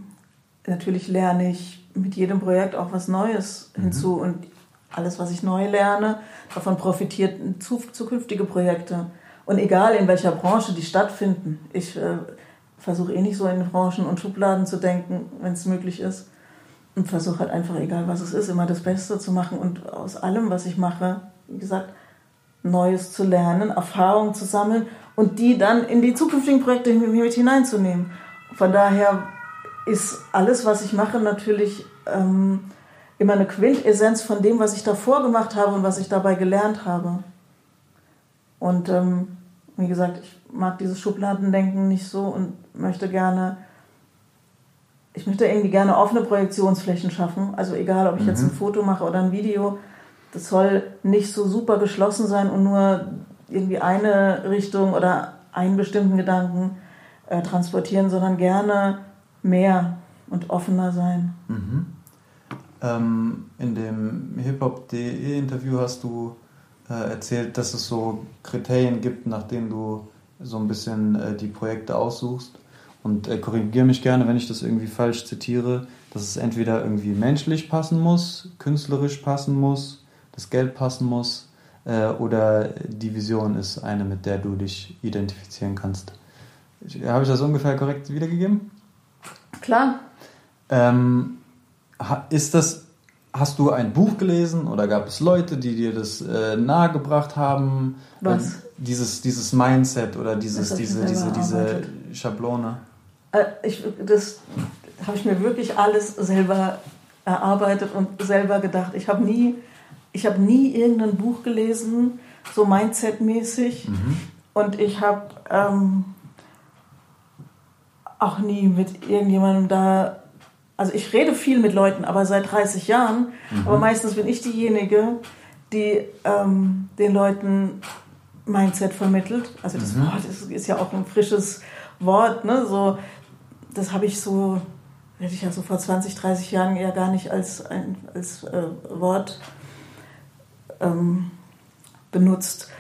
natürlich lerne ich mit jedem Projekt auch was Neues mhm. hinzu. Und alles, was ich neu lerne, davon profitiert zukünftige Projekte. Und egal in welcher Branche die stattfinden, ich äh, versuche eh nicht so in Branchen und Schubladen zu denken, wenn es möglich ist. Und versuche halt einfach, egal was es ist, immer das Beste zu machen und aus allem, was ich mache, wie gesagt, Neues zu lernen, Erfahrungen zu sammeln und die dann in die zukünftigen Projekte mit hineinzunehmen. Von daher ist alles, was ich mache, natürlich ähm, immer eine Quintessenz von dem, was ich davor gemacht habe und was ich dabei gelernt habe. Und ähm, wie gesagt, ich mag dieses Schubladendenken nicht so und möchte gerne, ich möchte irgendwie gerne offene Projektionsflächen schaffen. Also egal, ob ich mhm. jetzt ein Foto mache oder ein Video, das soll nicht so super geschlossen sein und nur irgendwie eine Richtung oder einen bestimmten Gedanken äh, transportieren, sondern gerne mehr und offener sein. Mhm. Ähm, in dem hiphop.de Interview hast du äh, erzählt, dass es so Kriterien gibt, nach denen du so ein bisschen äh, die Projekte aussuchst. Und äh, korrigiere mich gerne, wenn ich das irgendwie falsch zitiere, dass es entweder irgendwie menschlich passen muss, künstlerisch passen muss, das Geld passen muss äh, oder die Vision ist eine, mit der du dich identifizieren kannst. Habe ich das ungefähr korrekt wiedergegeben? Klar. Ähm, ist das, hast du ein Buch gelesen oder gab es Leute, die dir das äh, nahegebracht haben? Was? Dieses, dieses Mindset oder dieses, diese, diese, diese Schablone? Äh, ich, das habe ich mir wirklich alles selber erarbeitet und selber gedacht. Ich habe nie ich habe nie irgendein Buch gelesen, so Mindset-mäßig. Mhm. Und ich habe ähm, auch nie mit irgendjemandem da. Also ich rede viel mit Leuten, aber seit 30 Jahren. Mhm. Aber meistens bin ich diejenige, die ähm, den Leuten Mindset vermittelt. Also das mhm. Wort ist, ist, ja auch ein frisches Wort. Ne? So, das habe ich so, hätte ich ja so vor 20, 30 Jahren eher gar nicht als, ein, als äh, Wort ähm, benutzt.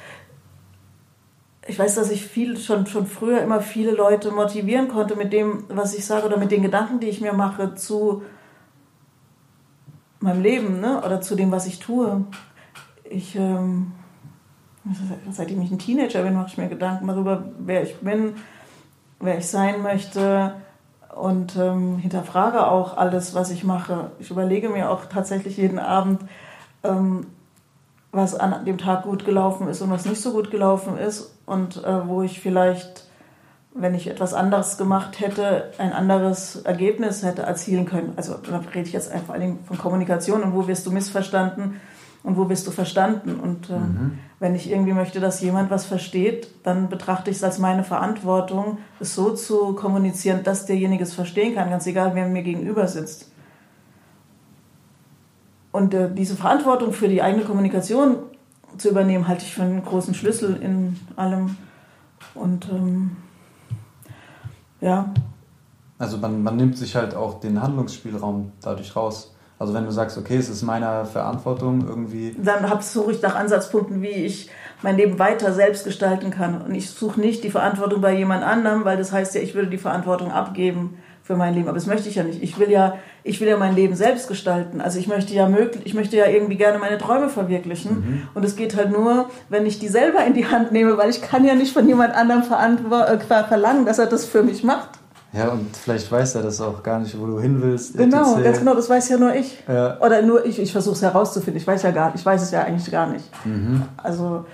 Ich weiß, dass ich viel, schon, schon früher immer viele Leute motivieren konnte mit dem, was ich sage oder mit den Gedanken, die ich mir mache zu meinem Leben ne? oder zu dem, was ich tue. Ich, ähm, seitdem ich ein Teenager bin, mache ich mir Gedanken darüber, wer ich bin, wer ich sein möchte und ähm, hinterfrage auch alles, was ich mache. Ich überlege mir auch tatsächlich jeden Abend, ähm, was an dem Tag gut gelaufen ist und was nicht so gut gelaufen ist und äh, wo ich vielleicht, wenn ich etwas anderes gemacht hätte, ein anderes Ergebnis hätte erzielen können. Also da rede ich jetzt vor allem von Kommunikation und wo wirst du missverstanden und wo bist du verstanden. Und äh, mhm. wenn ich irgendwie möchte, dass jemand was versteht, dann betrachte ich es als meine Verantwortung, es so zu kommunizieren, dass derjenige es verstehen kann, ganz egal, wer mir gegenüber sitzt. Und äh, diese Verantwortung für die eigene Kommunikation zu übernehmen, halte ich für einen großen Schlüssel in allem. Und ähm, ja. Also man, man nimmt sich halt auch den Handlungsspielraum dadurch raus. Also wenn du sagst, okay, es ist meiner Verantwortung irgendwie. Dann suche ich nach Ansatzpunkten, wie ich mein Leben weiter selbst gestalten kann. Und ich suche nicht die Verantwortung bei jemand anderem, weil das heißt ja, ich würde die Verantwortung abgeben für mein Leben. Aber das möchte ich ja nicht. Ich will ja, ich will ja mein Leben selbst gestalten. Also ich möchte ja möglich, ich möchte ja irgendwie gerne meine Träume verwirklichen. Mhm. Und es geht halt nur, wenn ich die selber in die Hand nehme, weil ich kann ja nicht von jemand anderem äh, verlangen, dass er das für mich macht. Ja, und vielleicht weiß er das auch gar nicht, wo du hin willst. Genau, ganz genau, das weiß ja nur ich. Ja. Oder nur ich, ich versuche es herauszufinden. Ich weiß ja gar ich weiß es ja eigentlich gar nicht. Mhm. Also,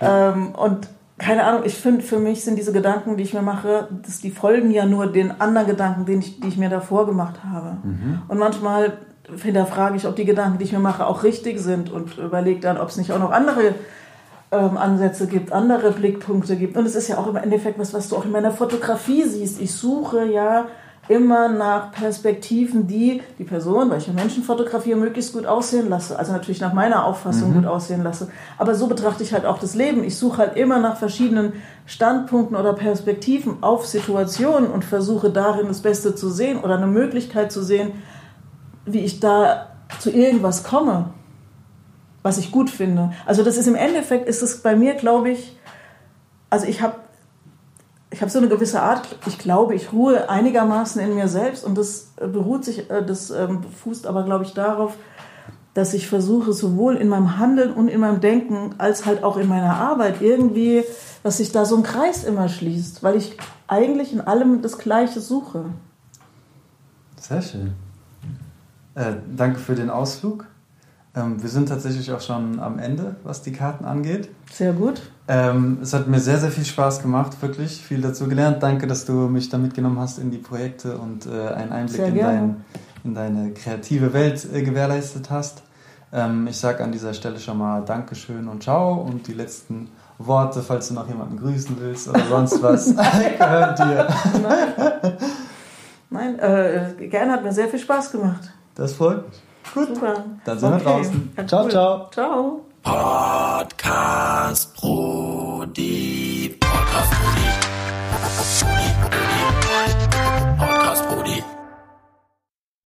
ähm, und keine Ahnung, ich finde, für mich sind diese Gedanken, die ich mir mache, dass die folgen ja nur den anderen Gedanken, die ich, die ich mir davor gemacht habe. Mhm. Und manchmal hinterfrage ich, ob die Gedanken, die ich mir mache, auch richtig sind und überlege dann, ob es nicht auch noch andere ähm, Ansätze gibt, andere Blickpunkte gibt. Und es ist ja auch im Endeffekt was, was du auch in meiner Fotografie siehst. Ich suche ja immer nach Perspektiven, die die Person, weil ich ja Menschen fotografiere, möglichst gut aussehen lasse. Also natürlich nach meiner Auffassung Mhm. gut aussehen lasse. Aber so betrachte ich halt auch das Leben. Ich suche halt immer nach verschiedenen Standpunkten oder Perspektiven auf Situationen und versuche darin das Beste zu sehen oder eine Möglichkeit zu sehen, wie ich da zu irgendwas komme, was ich gut finde. Also das ist im Endeffekt, ist es bei mir, glaube ich, also ich habe ich habe so eine gewisse Art, ich glaube, ich ruhe einigermaßen in mir selbst und das äh, beruht sich, äh, das ähm, fußt aber, glaube ich, darauf, dass ich versuche, sowohl in meinem Handeln und in meinem Denken als halt auch in meiner Arbeit irgendwie, dass sich da so ein Kreis immer schließt, weil ich eigentlich in allem das Gleiche suche. Sehr schön. Äh, danke für den Ausflug. Ähm, wir sind tatsächlich auch schon am Ende, was die Karten angeht. Sehr gut. Ähm, es hat mir sehr, sehr viel Spaß gemacht, wirklich viel dazu gelernt. Danke, dass du mich da mitgenommen hast in die Projekte und äh, einen Einblick in, dein, in deine kreative Welt äh, gewährleistet hast. Ähm, ich sage an dieser Stelle schon mal Dankeschön und Ciao und die letzten Worte, falls du noch jemanden grüßen willst oder sonst was, gehören dir. Nein, äh, gerne hat mir sehr viel Spaß gemacht. Das freut mich. Gut, Super. dann sind wir draußen. Ciao, cool. ciao. Ciao. Podcast Brudi. Podcast Brudi. Podcast Brudi. Podcast Brudi.